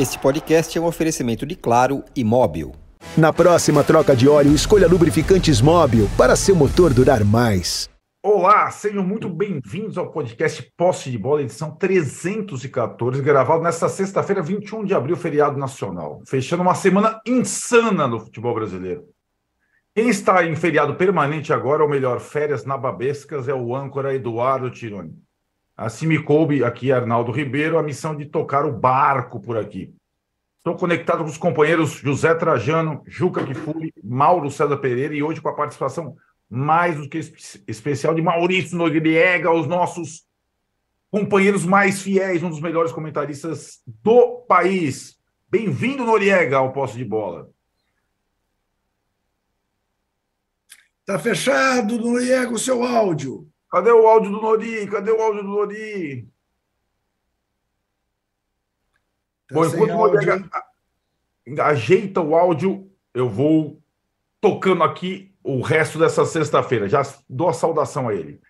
Este podcast é um oferecimento de Claro e Móbil. Na próxima troca de óleo, escolha lubrificantes Móbil para seu motor durar mais. Olá, sejam muito bem-vindos ao podcast Posse de Bola, edição 314, gravado nesta sexta-feira, 21 de abril, feriado nacional, fechando uma semana insana no futebol brasileiro. Quem está em feriado permanente agora, ou melhor, férias nababescas, é o âncora Eduardo Tironi. Assim me coube aqui, Arnaldo Ribeiro, a missão de tocar o barco por aqui. Estou conectado com os companheiros José Trajano, Juca Kifuri, Mauro César Pereira e hoje com a participação mais do que especial de Maurício Noriega, os nossos companheiros mais fiéis, um dos melhores comentaristas do país. Bem-vindo, Noriega, ao posto de bola. Tá fechado, Noriega, o seu áudio. Cadê o áudio do Nori? Cadê o áudio do Nori? Tá Bom, enquanto o Noriega ajeita o áudio, eu vou tocando aqui o resto dessa sexta-feira. Já dou a saudação a ele.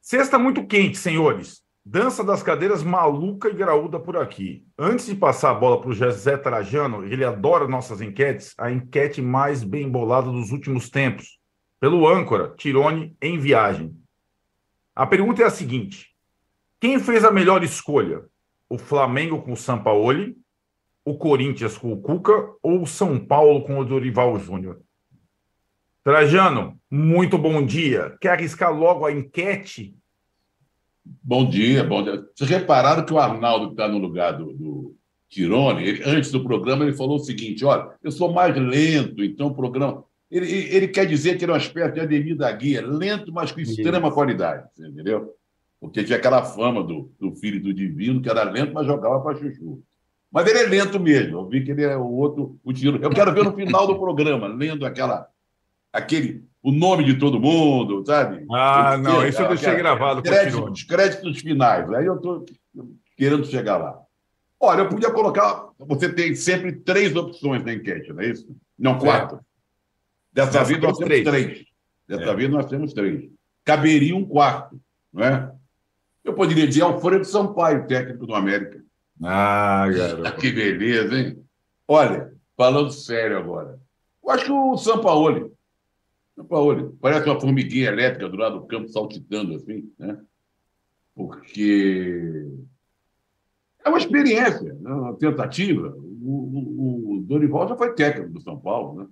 Sexta muito quente, senhores. Dança das cadeiras maluca e graúda por aqui. Antes de passar a bola para o José Trajano, ele adora nossas enquetes, a enquete mais bem bolada dos últimos tempos, pelo âncora Tirone em viagem. A pergunta é a seguinte: quem fez a melhor escolha? O Flamengo com o Sampaoli, o Corinthians com o Cuca ou o São Paulo com o Dorival Júnior? Trajano, muito bom dia. Quer arriscar logo a enquete? Bom dia, bom dia. Vocês repararam que o Arnaldo, que está no lugar do, do Tirone, ele, antes do programa, ele falou o seguinte: olha, eu sou mais lento, então o programa. Ele, ele quer dizer que ele é uma espécie de Ademir da Guia, lento, mas com extrema Isso. qualidade, entendeu? Porque tinha aquela fama do, do filho do divino, que era lento, mas jogava para chuchu. Mas ele é lento mesmo. Eu vi que ele é o outro, o tiro. Eu quero ver no final do programa, lendo aquela, aquele, o nome de todo mundo, sabe? Ah, não, isso eu deixei gravado. Crédito, os créditos finais. Aí eu estou querendo chegar lá. Olha, eu podia colocar. Você tem sempre três opções na enquete, não é isso? Não, quatro. É. Dessa nós vez nós temos três. três. Dessa é. vez nós temos três. Caberia um quarto, não é? Eu poderia dizer Alfredo Sampaio, técnico do América. Ah, garoto. que beleza, hein? Olha, falando sério agora. Eu acho que o Sampaoli. Sampaoli. Parece uma formiguinha elétrica do lado do campo saltitando assim, né? Porque é uma experiência, né? uma tentativa. O, o, o Dorival já foi técnico do São Paulo, né?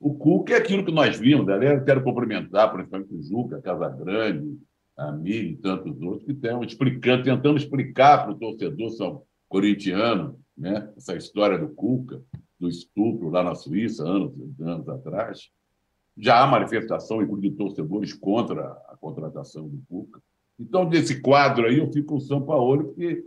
O Cuca é aquilo que nós vimos, né? quero cumprimentar, principalmente o Juca, Casagrande, a mim e tantos outros que estão explicando, tentando explicar para o torcedor são corintiano né? essa história do Cuca, do estupro lá na Suíça, anos, anos atrás. Já há manifestação, inclusive, de torcedores contra a contratação do Cuca. Então, desse quadro aí, eu fico com o São Paulo, porque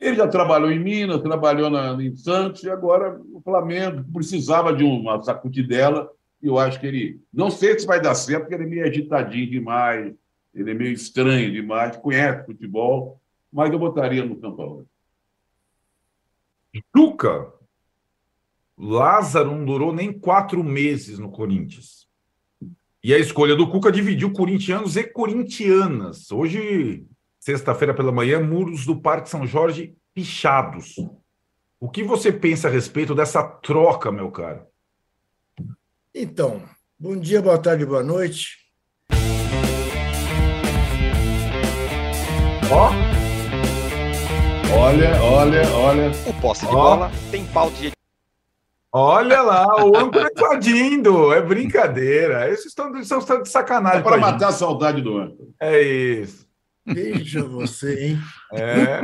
ele já trabalhou em Minas, trabalhou na, em Santos, e agora o Flamengo precisava de uma sacudidela, e eu acho que ele. Não sei se vai dar certo, porque ele é meio agitadinho demais, ele é meio estranho demais, conhece futebol, mas eu botaria no São Paulo. Juca, Lázaro não durou nem quatro meses no Corinthians. E a escolha do Cuca dividiu corintianos e corintianas. Hoje sexta-feira pela manhã, muros do Parque São Jorge pichados. O que você pensa a respeito dessa troca, meu caro? Então, bom dia, boa tarde, boa noite. Ó. Olha, olha, olha. O posse de Ó. bola tem pauta de Olha lá, o âncora invadindo. É brincadeira. Esses estão, estão de sacanagem. É para matar a saudade do âncora. É isso. Veja você, hein? É,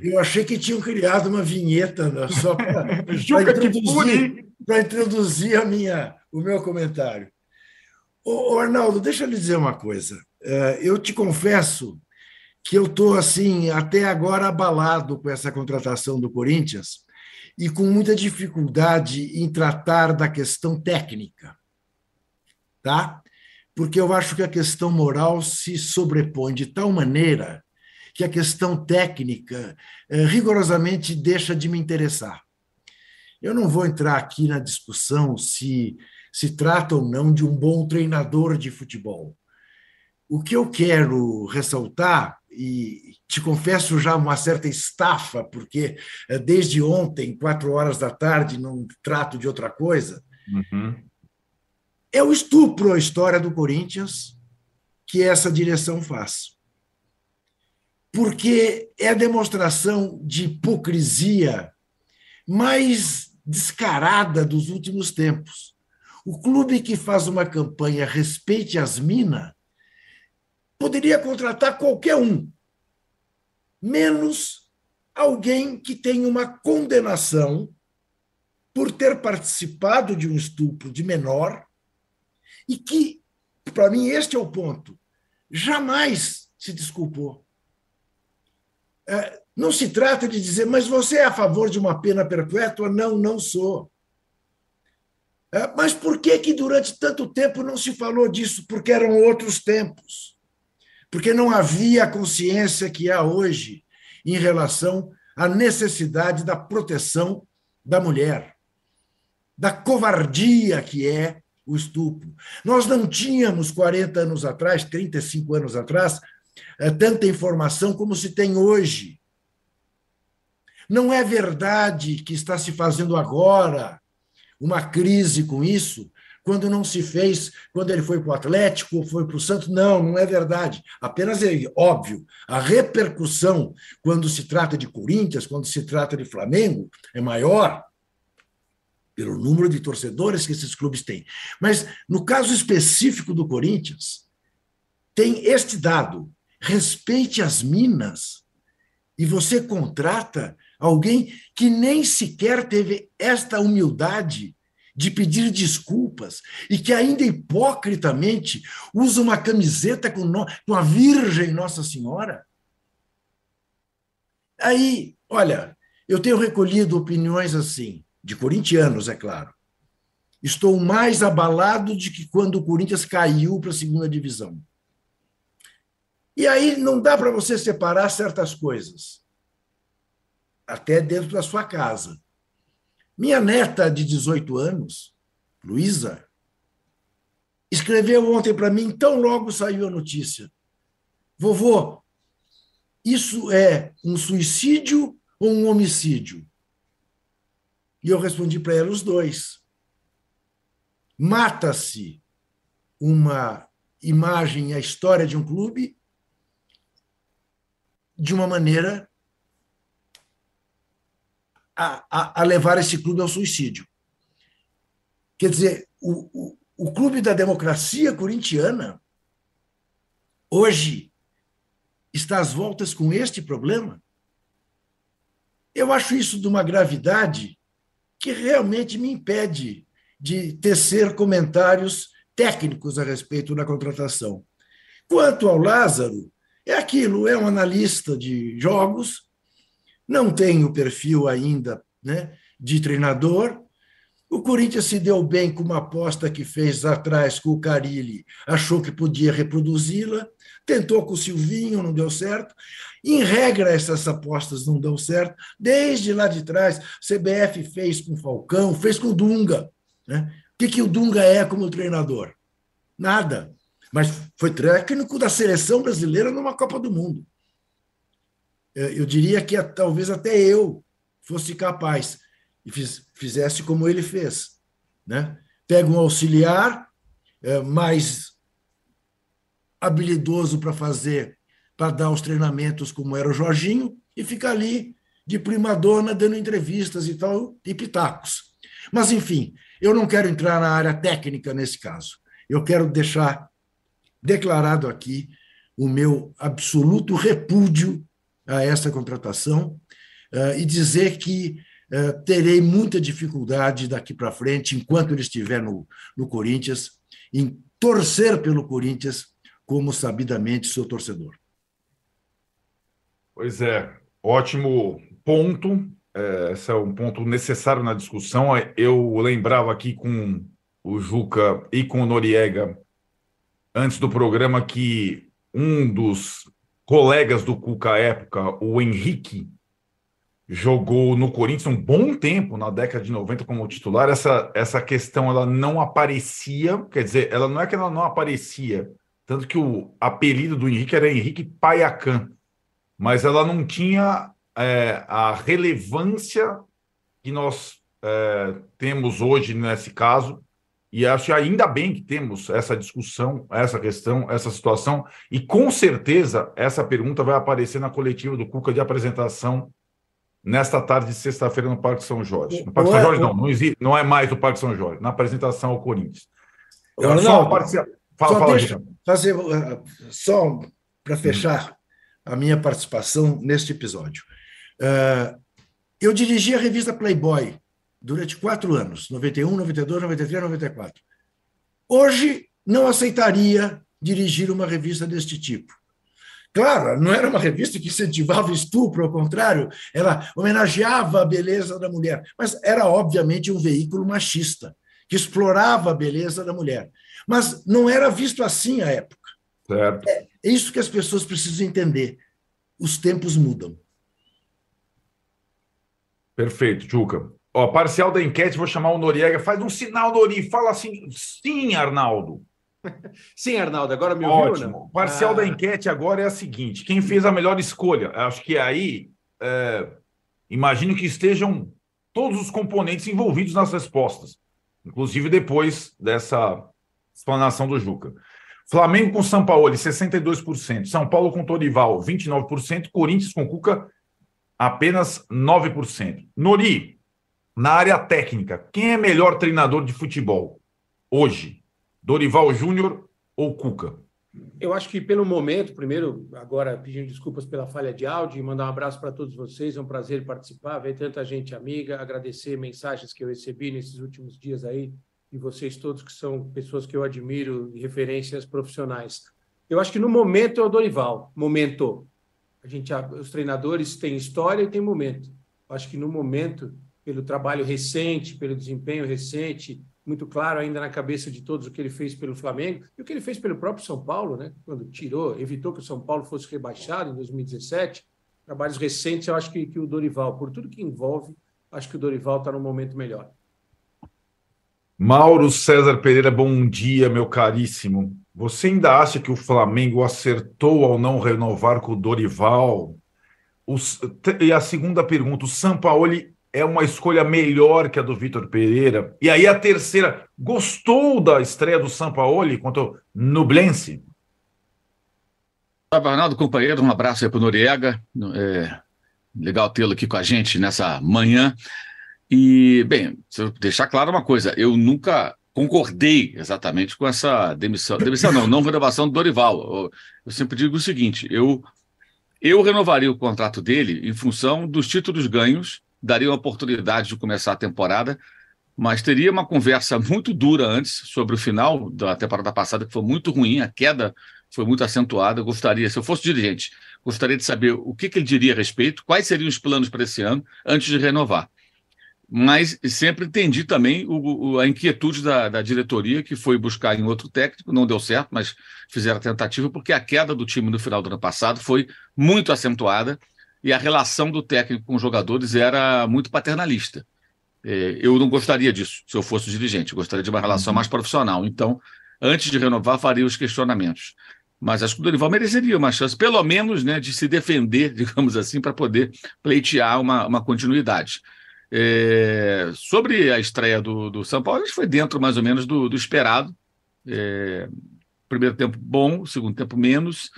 Eu achei que tinham criado uma vinheta né, só para introduzir, introduzir a minha, o meu comentário. Ô, ô, Arnaldo, deixa eu lhe dizer uma coisa. É, eu te confesso que eu estou assim até agora abalado com essa contratação do Corinthians e com muita dificuldade em tratar da questão técnica, tá? porque eu acho que a questão moral se sobrepõe de tal maneira que a questão técnica eh, rigorosamente deixa de me interessar. Eu não vou entrar aqui na discussão se se trata ou não de um bom treinador de futebol. O que eu quero ressaltar e te confesso já uma certa estafa, porque eh, desde ontem, quatro horas da tarde, não trato de outra coisa. Uhum. É o estupro a história do Corinthians que essa direção faz. Porque é a demonstração de hipocrisia mais descarada dos últimos tempos. O clube que faz uma campanha Respeite as Minas poderia contratar qualquer um, menos alguém que tem uma condenação por ter participado de um estupro de menor e que, para mim, este é o ponto, jamais se desculpou. É, não se trata de dizer, mas você é a favor de uma pena perpétua? Não, não sou. É, mas por que, que durante tanto tempo não se falou disso? Porque eram outros tempos. Porque não havia a consciência que há hoje em relação à necessidade da proteção da mulher, da covardia que é o estupro. Nós não tínhamos 40 anos atrás, 35 anos atrás, é, tanta informação como se tem hoje. Não é verdade que está se fazendo agora uma crise com isso, quando não se fez, quando ele foi para o Atlético ou foi para o Santos. Não, não é verdade. Apenas é óbvio, a repercussão quando se trata de Corinthians, quando se trata de Flamengo, é maior pelo número de torcedores que esses clubes têm. Mas no caso específico do Corinthians, tem este dado: respeite as minas e você contrata alguém que nem sequer teve esta humildade de pedir desculpas e que ainda hipocritamente usa uma camiseta com, no, com a Virgem Nossa Senhora. Aí, olha, eu tenho recolhido opiniões assim, de corintianos, é claro. Estou mais abalado de que quando o Corinthians caiu para a segunda divisão. E aí não dá para você separar certas coisas até dentro da sua casa. Minha neta de 18 anos, Luísa, escreveu ontem para mim, tão logo saiu a notícia. Vovô, isso é um suicídio ou um homicídio? E eu respondi para ela os dois. Mata-se uma imagem, a história de um clube, de uma maneira a, a, a levar esse clube ao suicídio. Quer dizer, o, o, o clube da democracia corintiana hoje está às voltas com este problema. Eu acho isso de uma gravidade que realmente me impede de tecer comentários técnicos a respeito da contratação. Quanto ao Lázaro, é aquilo, é um analista de jogos, não tem o perfil ainda né, de treinador. O Corinthians se deu bem com uma aposta que fez atrás com o Carilli, achou que podia reproduzi-la, tentou com o Silvinho, não deu certo. Em regra, essas apostas não dão certo. Desde lá de trás, CBF fez com o Falcão, fez com o Dunga. Né? O que, que o Dunga é como treinador? Nada. Mas foi técnico da seleção brasileira numa Copa do Mundo. É, eu diria que talvez até eu fosse capaz e fiz, fizesse como ele fez. Né? Pega um auxiliar é, mais habilidoso para fazer, para dar os treinamentos, como era o Jorginho, e fica ali de primadona dando entrevistas e tal, e pitacos. Mas, enfim, eu não quero entrar na área técnica nesse caso. Eu quero deixar declarado aqui o meu absoluto repúdio a essa contratação uh, e dizer que uh, terei muita dificuldade daqui para frente, enquanto ele estiver no, no Corinthians, em torcer pelo Corinthians como sabidamente sou torcedor. Pois é, ótimo ponto. É, esse é um ponto necessário na discussão. Eu lembrava aqui com o Juca e com o Noriega antes do programa que um dos colegas do Cuca à época, o Henrique, jogou no Corinthians um bom tempo, na década de 90, como titular. Essa, essa questão ela não aparecia, quer dizer, ela não é que ela não aparecia, tanto que o apelido do Henrique era Henrique Paiacan, mas ela não tinha é, a relevância que nós é, temos hoje nesse caso. E acho que ainda bem que temos essa discussão, essa questão, essa situação. E com certeza essa pergunta vai aparecer na coletiva do Cuca de apresentação nesta tarde de sexta-feira no Parque São Jorge. No Parque São Jorge, não, não, existe, não é mais o Parque São Jorge, na apresentação ao Corinthians. Eu só, fala, só fala, deixa fazer, só para fechar a minha participação neste episódio. Uh, eu dirigi a revista Playboy durante quatro anos, 91, 92, 93, 94. Hoje não aceitaria dirigir uma revista deste tipo. Claro, não era uma revista que incentivava estupro, ao contrário, ela homenageava a beleza da mulher, mas era obviamente um veículo machista, que explorava a beleza da mulher. Mas não era visto assim à época. Certo. É, isso que as pessoas precisam entender. Os tempos mudam. Perfeito, Juca. Ó, parcial da enquete, vou chamar o Noriega. Faz um sinal, Nori. Fala assim, sim, Arnaldo. Sim, Arnaldo, agora me ouviu? Ótimo. Parcial ah. da enquete agora é a seguinte: quem fez a melhor escolha? Acho que aí é, imagino que estejam todos os componentes envolvidos nas respostas, inclusive depois dessa explanação do Juca. Flamengo com São Paulo, 62%. São Paulo com Torival, 29%. Corinthians com Cuca, apenas 9%. Nori, na área técnica, quem é melhor treinador de futebol hoje? Dorival Júnior ou Cuca? Eu acho que pelo momento, primeiro, agora pedindo desculpas pela falha de áudio e mandar um abraço para todos vocês. É um prazer participar, ver tanta gente amiga, agradecer mensagens que eu recebi nesses últimos dias aí e vocês todos que são pessoas que eu admiro e referências profissionais. Eu acho que no momento é o Dorival, momento. A gente, os treinadores têm história e têm momento. Eu acho que no momento, pelo trabalho recente, pelo desempenho recente, muito claro ainda na cabeça de todos o que ele fez pelo Flamengo e o que ele fez pelo próprio São Paulo, né? Quando tirou, evitou que o São Paulo fosse rebaixado em 2017. Trabalhos recentes, eu acho que, que o Dorival, por tudo que envolve, acho que o Dorival está no momento melhor. Mauro César Pereira, bom dia, meu caríssimo. Você ainda acha que o Flamengo acertou ao não renovar com o Dorival? e a segunda pergunta: o Sampaoli é uma escolha melhor que a do Vitor Pereira? E aí a terceira: gostou da estreia do Sampaoli contra o Nublense? Arnaldo, companheiro, um abraço aí para o Noriega. É, legal tê-lo aqui com a gente nessa manhã. E, bem, deixar claro uma coisa, eu nunca concordei exatamente com essa demissão. Demissão não, não renovação do Dorival. Eu, eu sempre digo o seguinte: eu, eu renovaria o contrato dele em função dos títulos ganhos, daria uma oportunidade de começar a temporada, mas teria uma conversa muito dura antes sobre o final da temporada passada, que foi muito ruim, a queda foi muito acentuada. Eu gostaria, se eu fosse dirigente, gostaria de saber o que, que ele diria a respeito, quais seriam os planos para esse ano, antes de renovar mas sempre entendi também o, o, a inquietude da, da, diretoria, que foi buscar em outro técnico, não deu certo, mas fizeram a tentativa, porque a queda do time no final do ano passado foi muito acentuada e a relação do técnico com os jogadores era muito paternalista. É, eu não gostaria disso, se eu fosse dirigente, eu gostaria de uma relação uhum. mais profissional. Então, antes de renovar, faria os questionamentos. Mas acho que o Dorival mereceria uma chance, pelo menos, né, de se defender, digamos assim, para poder pleitear uma, uma continuidade. É, sobre a estreia do, do São Paulo, a gente foi dentro mais ou menos do, do esperado. É, primeiro tempo bom, segundo tempo menos.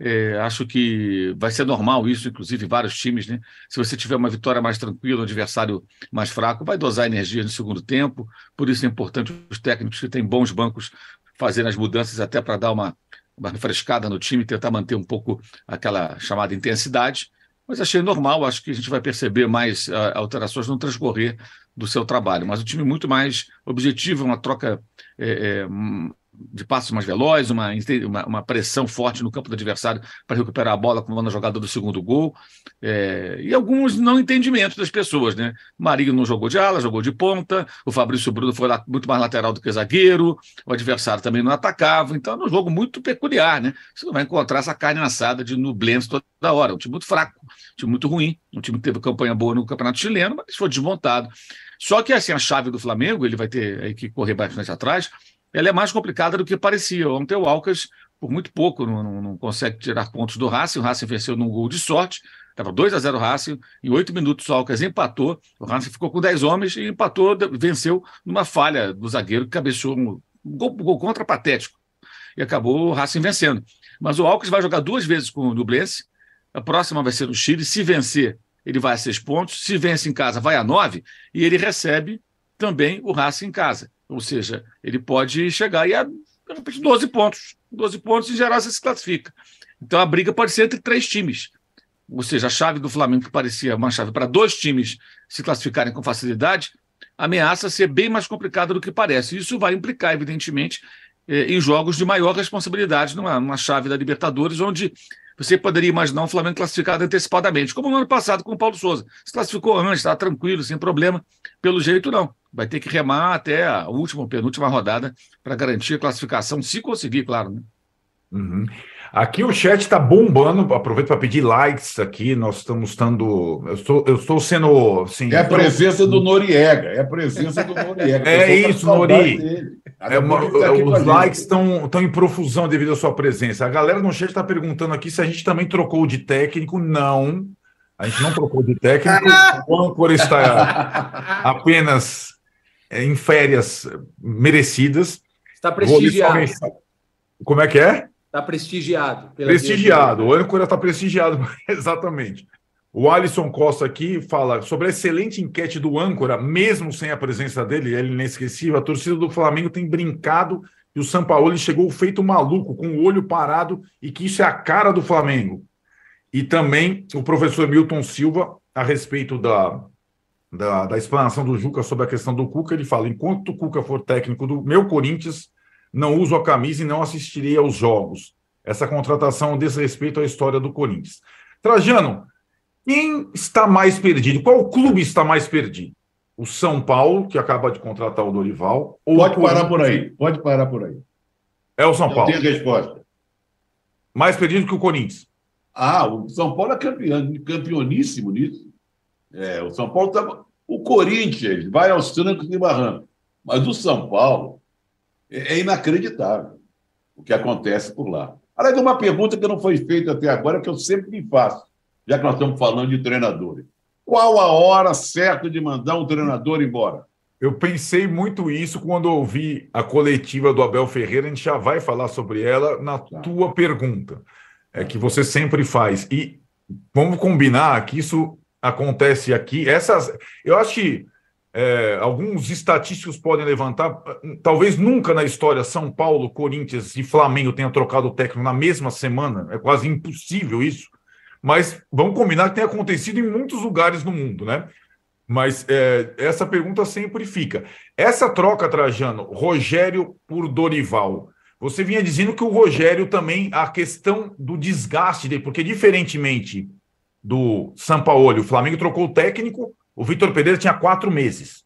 É, acho que vai ser normal isso, inclusive vários times, né? Se você tiver uma vitória mais tranquila, um adversário mais fraco, vai dosar energia no segundo tempo. Por isso é importante os técnicos que têm bons bancos fazerem as mudanças até para dar uma, uma refrescada no time, tentar manter um pouco aquela chamada intensidade. Mas achei normal, acho que a gente vai perceber mais uh, alterações no transcorrer do seu trabalho. Mas o time muito mais objetivo, uma troca é, é, de passos mais velozes, uma, uma, uma, pressão forte no campo do adversário para recuperar a bola como na jogada do segundo gol, é, e alguns não entendimentos das pessoas, né? Marinho não jogou de ala, jogou de ponta, o Fabrício Bruno foi lá, muito mais lateral do que zagueiro, o adversário também não atacava, então é um jogo muito peculiar, né? Você não vai encontrar essa carne assada de Nublense toda hora, um time muito fraco, um time muito ruim, um time que teve campanha boa no Campeonato Chileno, mas foi desmontado. Só que assim, a chave do Flamengo, ele vai ter aí que correr bastante atrás, ela é mais complicada do que parecia. Ontem o Alcas por muito pouco, não, não, não consegue tirar pontos do Racing. O Racing venceu num gol de sorte, estava 2 a 0 o Racing, em oito minutos o Alcas empatou, o Racing ficou com 10 homens e empatou, venceu numa falha do zagueiro que cabeceou um gol, gol contra patético e acabou o Racing vencendo. Mas o Alcas vai jogar duas vezes com o Nublense, a próxima vai ser no Chile, se vencer ele vai a seis pontos, se vence em casa vai a nove e ele recebe também o Racing em casa. Ou seja, ele pode chegar aí a, de repente, 12 pontos. 12 pontos, em geral, você se classifica. Então a briga pode ser entre três times. Ou seja, a chave do Flamengo, que parecia uma chave para dois times se classificarem com facilidade, ameaça ser bem mais complicada do que parece. Isso vai implicar, evidentemente, eh, em jogos de maior responsabilidade, numa, numa chave da Libertadores, onde você poderia imaginar um Flamengo classificado antecipadamente, como no ano passado com o Paulo Souza. Se classificou antes, estava tranquilo, sem problema. Pelo jeito, não. Vai ter que remar até a última, penúltima rodada para garantir a classificação, se conseguir, claro. Né? Uhum. Aqui o chat está bombando. Aproveito para pedir likes aqui. Nós estamos estando. Eu estou, eu estou sendo. Assim, é a presença do Noriega. É a presença do Noriega. é isso, Nori. É uma, tá os likes estão em profusão devido à sua presença. A galera no chat está perguntando aqui se a gente também trocou de técnico. Não. A gente não trocou de técnico. o âncora está apenas é, em férias merecidas. Está prestigiado. Como é que é? Está prestigiado. Prestigiado. O âncora está prestigiado, exatamente. O Alisson Costa aqui fala sobre a excelente enquete do âncora, mesmo sem a presença dele, ele é inesquecível. A torcida do Flamengo tem brincado e o Sampaoli chegou feito maluco, com o olho parado, e que isso é a cara do Flamengo. E também o professor Milton Silva, a respeito da, da, da explanação do Juca sobre a questão do Cuca, ele fala: enquanto o Cuca for técnico do meu Corinthians, não uso a camisa e não assistirei aos jogos. Essa contratação um desrespeito à história do Corinthians. Trajano, quem está mais perdido? Qual clube está mais perdido? O São Paulo, que acaba de contratar o Dorival. Ou Pode parar por aí. Pode parar por aí. É o São Paulo. Tem resposta. Mais perdido que o Corinthians. Ah, o São Paulo é campeão, campeoníssimo nisso. É, o São Paulo tá... O Corinthians vai aos trancos e barrancos. Mas o São Paulo é, é inacreditável o que acontece por lá. Aliás, uma pergunta que não foi feita até agora, que eu sempre me faço, já que nós estamos falando de treinadores. Qual a hora certa de mandar um treinador embora? Eu pensei muito isso quando ouvi a coletiva do Abel Ferreira, a gente já vai falar sobre ela na tá. tua pergunta, é que você sempre faz. E vamos combinar que isso acontece aqui. Essas, eu acho que é, alguns estatísticos podem levantar, talvez nunca na história São Paulo, Corinthians e Flamengo tenham trocado o técnico na mesma semana, é quase impossível isso, mas vamos combinar que tem acontecido em muitos lugares no mundo, né? Mas é, essa pergunta sempre fica. Essa troca, Trajano, Rogério por Dorival, você vinha dizendo que o Rogério também, a questão do desgaste dele, porque diferentemente do Sampaoli, o Flamengo trocou o técnico, o Vitor Pereira tinha quatro meses.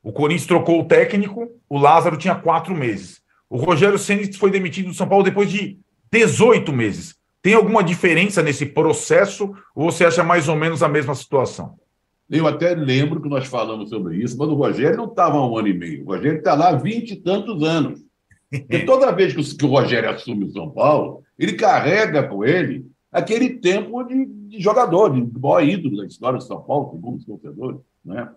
O Corinthians trocou o técnico, o Lázaro tinha quatro meses. O Rogério Ceni foi demitido do São Paulo depois de 18 meses. Tem alguma diferença nesse processo ou você acha mais ou menos a mesma situação? Eu até lembro que nós falamos sobre isso, mas o Rogério não estava há um ano e meio. O Rogério está lá há vinte e tantos anos. E toda vez que o Rogério assume o São Paulo, ele carrega com ele aquele tempo de, de jogador, de maior ídolo da história de São Paulo, segundo os torcedores. Né?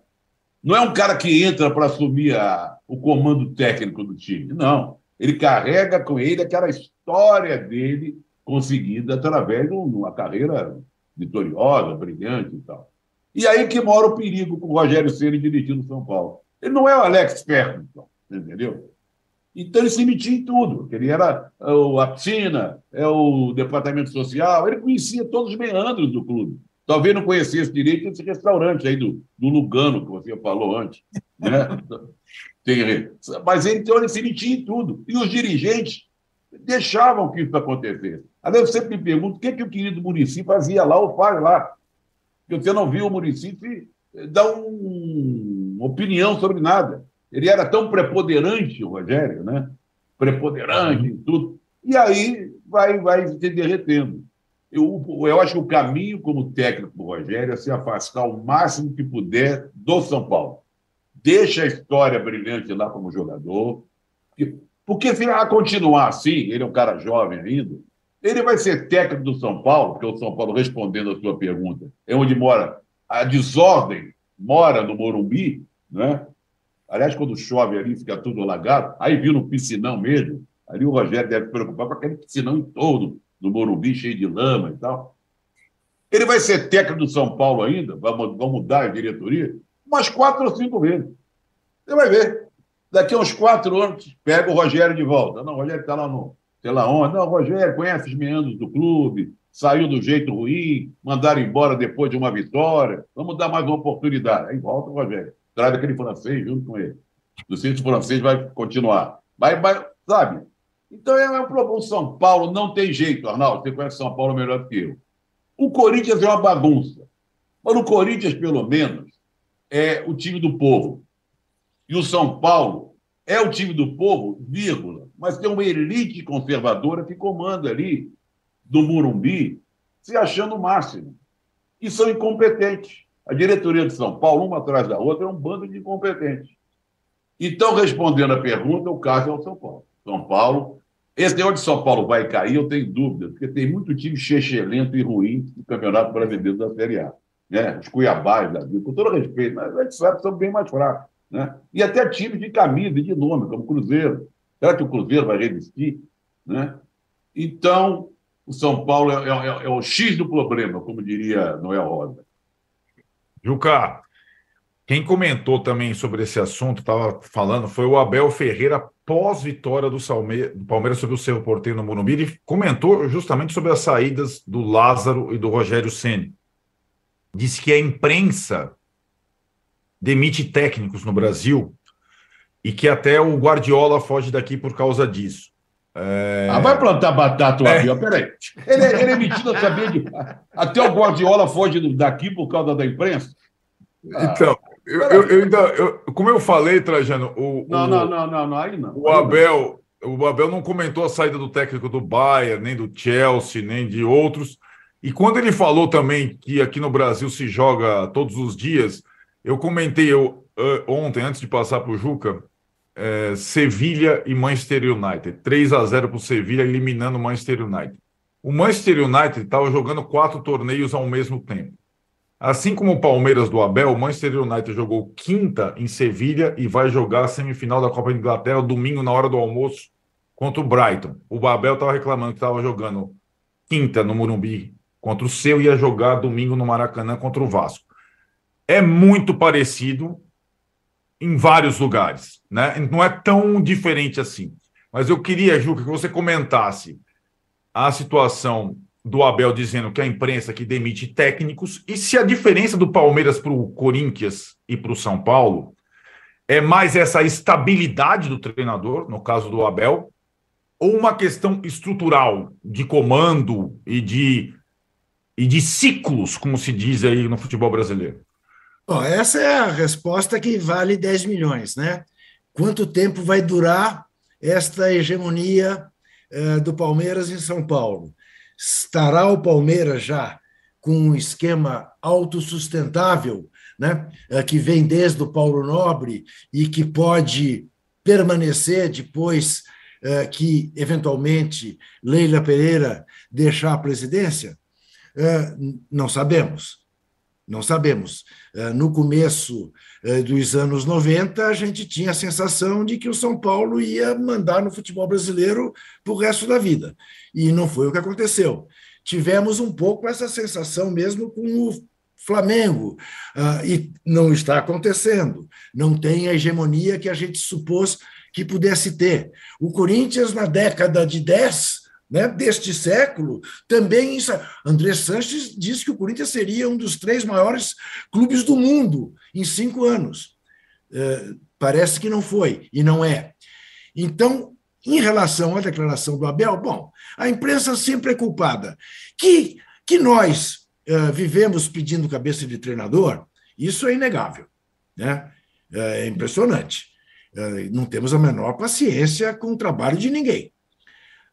Não é um cara que entra para assumir a, o comando técnico do time, não. Ele carrega com ele aquela história dele conseguida através de uma carreira vitoriosa, brilhante e tal. E aí que mora o perigo com o Rogério Ceni dirigindo São Paulo. Ele não é o Alex Ferguson, entendeu? Então ele se metia em tudo. Ele era é, a piscina, é o departamento social, ele conhecia todos os meandros do clube. Talvez não conhecesse direito esse restaurante aí do, do Lugano, que você falou antes. Né? Mas ele, então, ele se metia em tudo. E os dirigentes deixavam que isso acontecesse. Aliás, eu sempre me pergunto o que, que o querido município fazia lá ou faz lá. Porque você não viu o município dar um, uma opinião sobre nada. Ele era tão preponderante, o Rogério, né? Preponderante em tudo. E aí vai, vai se derretendo. Eu, eu acho que o caminho como técnico do Rogério é se afastar o máximo que puder do São Paulo. Deixa a história brilhante lá como jogador. Porque se ela continuar assim, ele é um cara jovem ainda, ele vai ser técnico do São Paulo, porque o São Paulo, respondendo a sua pergunta, é onde mora a desordem, mora no Morumbi, né? Aliás, quando chove ali, fica tudo alagado, aí viu no piscinão mesmo, ali o Rogério deve preocupar com aquele piscinão todo do Morumbi, cheio de lama e tal. Ele vai ser técnico do São Paulo ainda, vai mudar a diretoria, umas quatro ou cinco vezes. Você vai ver. Daqui a uns quatro anos, pega o Rogério de volta. Não, o Rogério está lá no, sei lá onde. Não, o Rogério conhece os meandros do clube, saiu do jeito ruim, mandaram embora depois de uma vitória. Vamos dar mais uma oportunidade. Aí volta o Rogério. Traz aquele francês junto com ele. Não sei se o francês vai continuar. Vai, vai, sabe? Então é um problema. O São Paulo não tem jeito, Arnaldo. Você conhece São Paulo melhor do que eu. O Corinthians é uma bagunça. Mas o Corinthians, pelo menos, é o time do povo. E o São Paulo é o time do povo, vírgula, mas tem uma elite conservadora que comanda ali do Murumbi, se achando o máximo. E são incompetentes. A diretoria de São Paulo, uma atrás da outra, é um bando de incompetentes. Então, respondendo a pergunta, o caso é o São Paulo. São Paulo. Esse onde São Paulo vai cair, eu tenho dúvida, porque tem muito time chechelento e ruim no Campeonato Brasileiro da Série A. Né? Os Cuiabás com todo respeito, mas a gente sabe que são bem mais fracos. Né? E até times de camisa e de nome, como o Cruzeiro. Será que o Cruzeiro vai resistir? Né? Então, o São Paulo é, é, é, o X do problema, como diria Noel Rosa. Juca, quem comentou também sobre esse assunto, estava falando, foi o Abel Ferreira, pós-vitória do, do, Palmeiras sobre o Cerro Porteiro no Morumbi. Ele comentou justamente sobre as saídas do Lázaro e do Rogério Ceni. Disse que a imprensa demite técnicos no Brasil e que até o Guardiola foge daqui por causa disso. É... Ah, vai plantar batata o é. avião, peraí. Ele, é, ele é metido a saber de. Até o Guardiola foge daqui por causa da imprensa? Ah, então, eu, eu, eu ainda. Eu, como eu falei, Trajano, o. Não, o, não, não, não, não, aí não. O Abel. O Abel não comentou a saída do técnico do Bayern, nem do Chelsea, nem de outros. E quando ele falou também que aqui no Brasil se joga todos os dias, eu comentei eu, ontem, antes de passar para o Juca, é, Sevilha e Manchester United. 3 a 0 para o Sevilha, eliminando o Manchester United. O Manchester United estava jogando quatro torneios ao mesmo tempo. Assim como o Palmeiras do Abel, o Manchester United jogou quinta em Sevilha e vai jogar a semifinal da Copa de Inglaterra domingo na hora do almoço contra o Brighton. O Abel estava reclamando que estava jogando quinta no Morumbi contra o seu e ia jogar domingo no Maracanã contra o Vasco é muito parecido em vários lugares, né? Não é tão diferente assim. Mas eu queria, Juca, que você comentasse a situação do Abel dizendo que a imprensa que demite técnicos e se a diferença do Palmeiras para o Corinthians e para o São Paulo é mais essa estabilidade do treinador, no caso do Abel, ou uma questão estrutural de comando e de, e de ciclos, como se diz aí no futebol brasileiro? Bom, essa é a resposta que vale 10 milhões, né? Quanto tempo vai durar esta hegemonia eh, do Palmeiras em São Paulo? Estará o Palmeiras já com um esquema autossustentável, né? Eh, que vem desde o Paulo Nobre e que pode permanecer depois eh, que, eventualmente, Leila Pereira deixar a presidência? Não sabemos. Não sabemos. Eh, no começo eh, dos anos 90, a gente tinha a sensação de que o São Paulo ia mandar no futebol brasileiro para o resto da vida. E não foi o que aconteceu. Tivemos um pouco essa sensação mesmo com o Flamengo, ah, e não está acontecendo. Não tem a hegemonia que a gente supôs que pudesse ter. O Corinthians, na década de 10, né, deste século, também André Sanches disse que o Corinthians seria um dos três maiores clubes do mundo em cinco anos. É, parece que não foi, e não é. Então, em relação à declaração do Abel, bom, a imprensa sempre é culpada. Que, que nós é, vivemos pedindo cabeça de treinador, isso é inegável. Né? É impressionante. É, não temos a menor paciência com o trabalho de ninguém.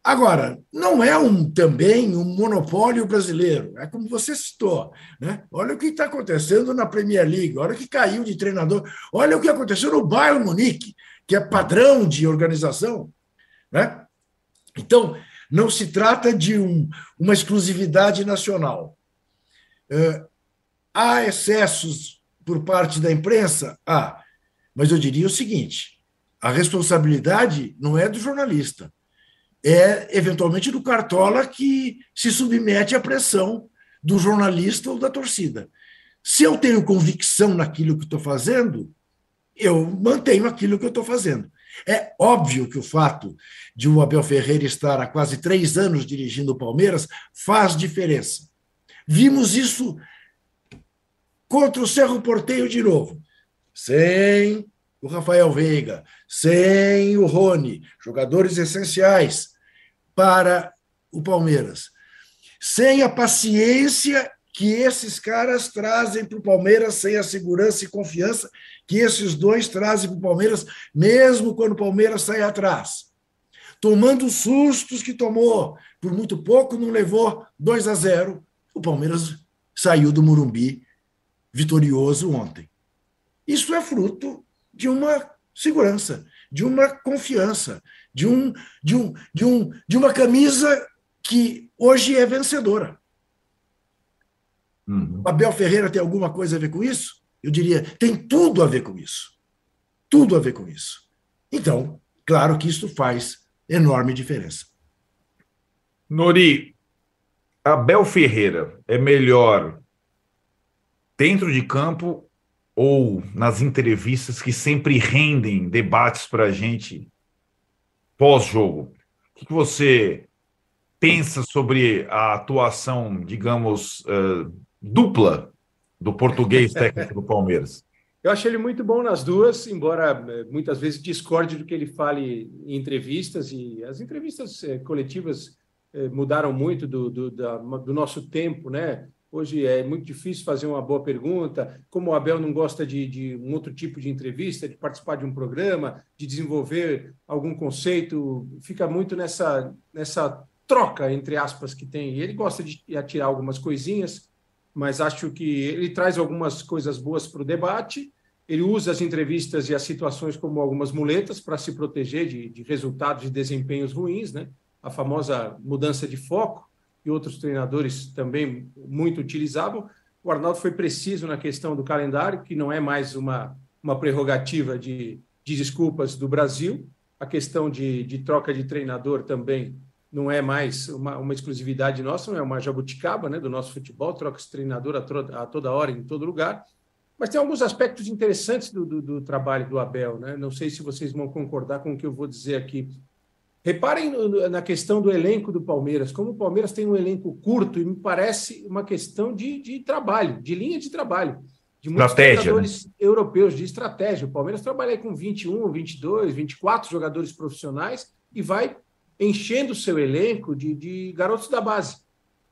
Agora, não é um, também um monopólio brasileiro, é como você citou. Né? Olha o que está acontecendo na Premier League, olha o que caiu de treinador, olha o que aconteceu no Bayern Munique, que é padrão de organização. Né? Então, não se trata de um, uma exclusividade nacional. É, há excessos por parte da imprensa? Há. Mas eu diria o seguinte: a responsabilidade não é do jornalista, é eventualmente do cartola que se submete à pressão do jornalista ou da torcida. Se eu tenho convicção naquilo que estou fazendo, eu mantenho aquilo que eu estou fazendo. É óbvio que o fato de o Abel Ferreira estar há quase três anos dirigindo o Palmeiras faz diferença. Vimos isso contra o Cerro Porteio de novo, sem o Rafael Veiga, sem o Rony, jogadores essenciais para o Palmeiras, sem a paciência que esses caras trazem para o Palmeiras, sem a segurança e confiança que esses dois trazem para o Palmeiras, mesmo quando o Palmeiras sai atrás. Tomando os sustos que tomou, por muito pouco não levou 2 a 0. O Palmeiras saiu do Murumbi vitorioso ontem. Isso é fruto de uma segurança, de uma confiança, de, um, de, um, de, um, de uma camisa que hoje é vencedora. Uhum. Abel Ferreira tem alguma coisa a ver com isso? Eu diria, tem tudo a ver com isso. Tudo a ver com isso. Então, claro que isso faz enorme diferença. Nori, Abel Ferreira é melhor dentro de campo ou nas entrevistas que sempre rendem debates para a gente pós-jogo? O que você pensa sobre a atuação, digamos, uh, dupla do português técnico do Palmeiras? Eu achei ele muito bom nas duas, embora eh, muitas vezes discorde do que ele fale em entrevistas, e as entrevistas eh, coletivas mudaram muito do, do, da, do nosso tempo, né? Hoje é muito difícil fazer uma boa pergunta. Como o Abel não gosta de, de, um outro tipo de entrevista, de participar de um programa, de desenvolver algum conceito, fica muito nessa, nessa troca, entre aspas, que tem. Ele gosta de atirar algumas coisinhas, mas acho que ele traz algumas coisas boas para o debate. Ele usa as entrevistas e as situações como algumas muletas para se proteger de, de resultados e de desempenhos ruins, né? A famosa mudança de foco, e outros treinadores também muito utilizavam. O Arnaldo foi preciso na questão do calendário, que não é mais uma, uma prerrogativa de, de desculpas do Brasil. A questão de, de troca de treinador também não é mais uma, uma exclusividade nossa, não é uma jabuticaba né, do nosso futebol, troca esse treinador a, a, toda hora, em todo lugar. Mas tem alguns aspectos interessantes do, do, do, trabalho do Abel. Né? Não sei se vocês vão concordar com o que eu vou dizer aqui. Reparem na questão do elenco do Palmeiras, como o Palmeiras tem um elenco curto e me parece uma questão de, de trabalho, de linha de trabalho, de muitos estratégia, jogadores né? europeus, de estratégia. O Palmeiras trabalha com 21, 22, 24 jogadores profissionais e vai enchendo o seu elenco de, de garotos da base,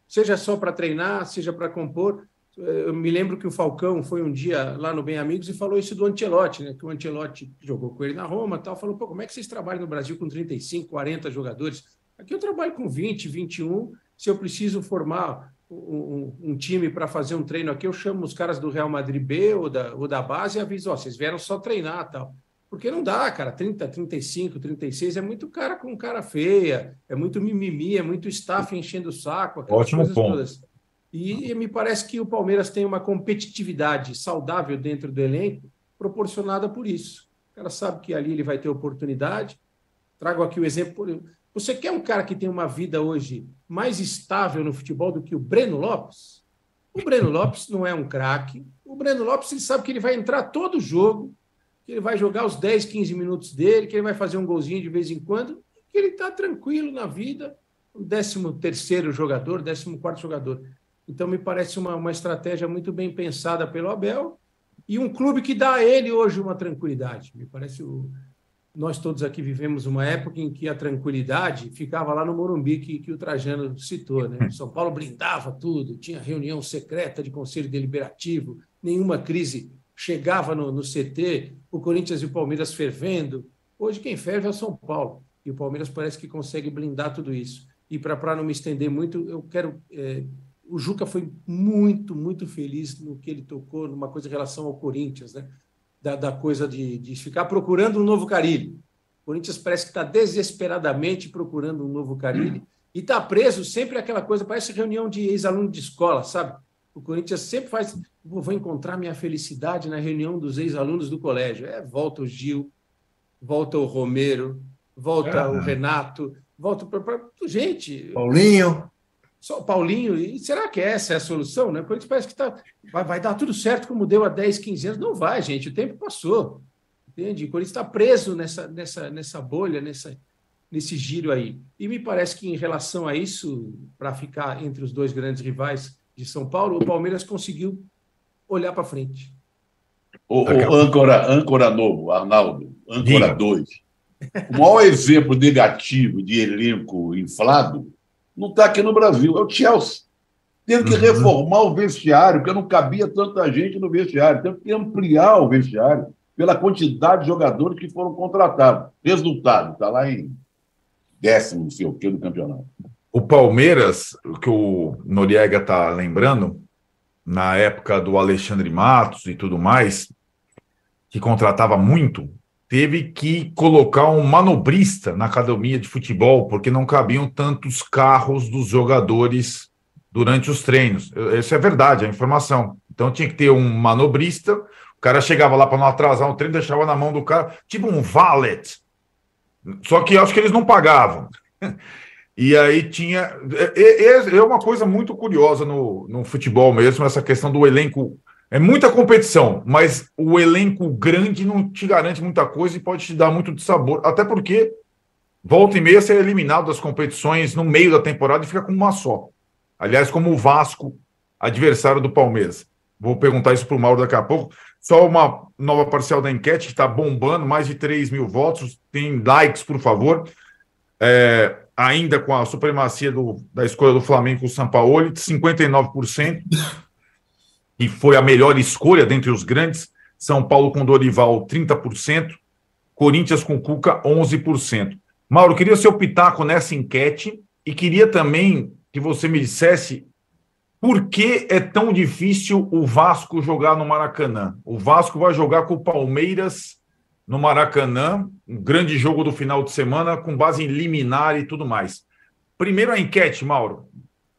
seja só para treinar, seja para compor. Eu me lembro que o Falcão foi um dia lá no Bem Amigos e falou isso do Ancelotti, né? Que o Ancelotti jogou com ele na Roma, tal, falou: "Pô, como é que vocês trabalham no Brasil com 35, 40 jogadores? Aqui eu trabalho com 20, 21. Se eu preciso formar um, um time para fazer um treino aqui, eu chamo os caras do Real Madrid B ou da, ou da base e aviso: ó, vocês vieram só treinar, tal. Porque não dá, cara. 30, 35, 36 é muito cara com cara feia, é muito mimimi, é muito staff enchendo o saco. Ótimo ponto. Todas. E, me parece que o Palmeiras tem uma competitividade saudável dentro do elenco, proporcionada por isso. O cara sabe que ali ele vai ter oportunidade. Trago aqui o exemplo. Você quer um cara que tem uma vida hoje mais estável no futebol do que o Breno Lopes? O Breno Lopes não é um craque. O Breno Lopes ele sabe que ele vai entrar todo jogo que ele vai jogar os 10, 15 minutos dele, que ele vai fazer um golzinho de vez em quando, que ele está tranquilo na vida, o 13 terceiro jogador, 14 quarto jogador. Então, me parece uma, uma estratégia muito bem pensada pelo Abel e um clube que dá a ele hoje uma tranquilidade. Me parece o, nós todos aqui vivemos uma época em que a tranquilidade ficava lá no Morumbi, que, que o Trajano citou. Né? São Paulo blindava tudo, tinha reunião secreta de conselho deliberativo, nenhuma crise chegava no, no CT, o Corinthians e o Palmeiras fervendo. Hoje quem ferve é o São Paulo. E o Palmeiras parece que consegue blindar tudo isso. E para não me estender muito, eu quero. É, o Juca foi muito, muito feliz no que ele tocou, numa coisa em relação ao Corinthians, né? Da, da coisa de, de ficar procurando um novo Carilho. O Corinthians parece que está desesperadamente procurando um novo Carilli e está preso sempre aquela coisa, parece reunião de ex-aluno de escola, sabe? O Corinthians sempre faz, vou encontrar minha felicidade na reunião dos ex-alunos do colégio. É, volta o Gil, volta o Romero, volta é. o Renato, volta para gente. Paulinho. Só o Paulinho. E será que essa é a solução? Né? O Corinthians parece que tá, vai, vai dar tudo certo como deu há 10, 15 anos. Não vai, gente. O tempo passou. Entende? O Corinthians está preso nessa, nessa, nessa bolha, nessa, nesse giro aí. E me parece que, em relação a isso, para ficar entre os dois grandes rivais de São Paulo, o Palmeiras conseguiu olhar para frente. O, o âncora, âncora novo, Arnaldo, âncora 2. O maior exemplo negativo de elenco inflado não está aqui no Brasil, é o Chelsea. Teve que uhum. reformar o vestiário, porque não cabia tanta gente no vestiário. Teve que ampliar o vestiário pela quantidade de jogadores que foram contratados. Resultado, está lá em décimo, não sei o que, do campeonato. O Palmeiras, que o Noriega está lembrando, na época do Alexandre Matos e tudo mais, que contratava muito, teve que colocar um manobrista na academia de futebol, porque não cabiam tantos carros dos jogadores durante os treinos. Isso é verdade, é informação. Então tinha que ter um manobrista, o cara chegava lá para não atrasar o treino, deixava na mão do cara, tipo um valet. Só que acho que eles não pagavam. E aí tinha. É, é, é, uma coisa muito curiosa no, no futebol mesmo, essa questão do elenco. É muita competição, mas o elenco grande não te garante muita coisa e pode te dar muito de sabor. Até porque volta e meia você é eliminado das competições no meio da temporada e fica com uma só. Aliás, como o Vasco, adversário do Palmeiras. Vou perguntar isso para o Mauro daqui a pouco. Só uma nova parcial da enquete que está bombando, mais de 3 mil votos. Tem likes, por favor. É, ainda com a supremacia do, da escolha do Flamengo com o Sampaoli, de 59%, foi a melhor escolha dentre os grandes. São Paulo com Dorival, 30%, Corinthians com Cuca, 11%. Mauro, queria seu pitaco nessa enquete e queria também que você me dissesse por que é tão difícil o Vasco jogar no Maracanã. O Vasco vai jogar com o Palmeiras no Maracanã, um grande jogo do final de semana, com base em liminar e tudo mais. Primeiro a enquete, Mauro.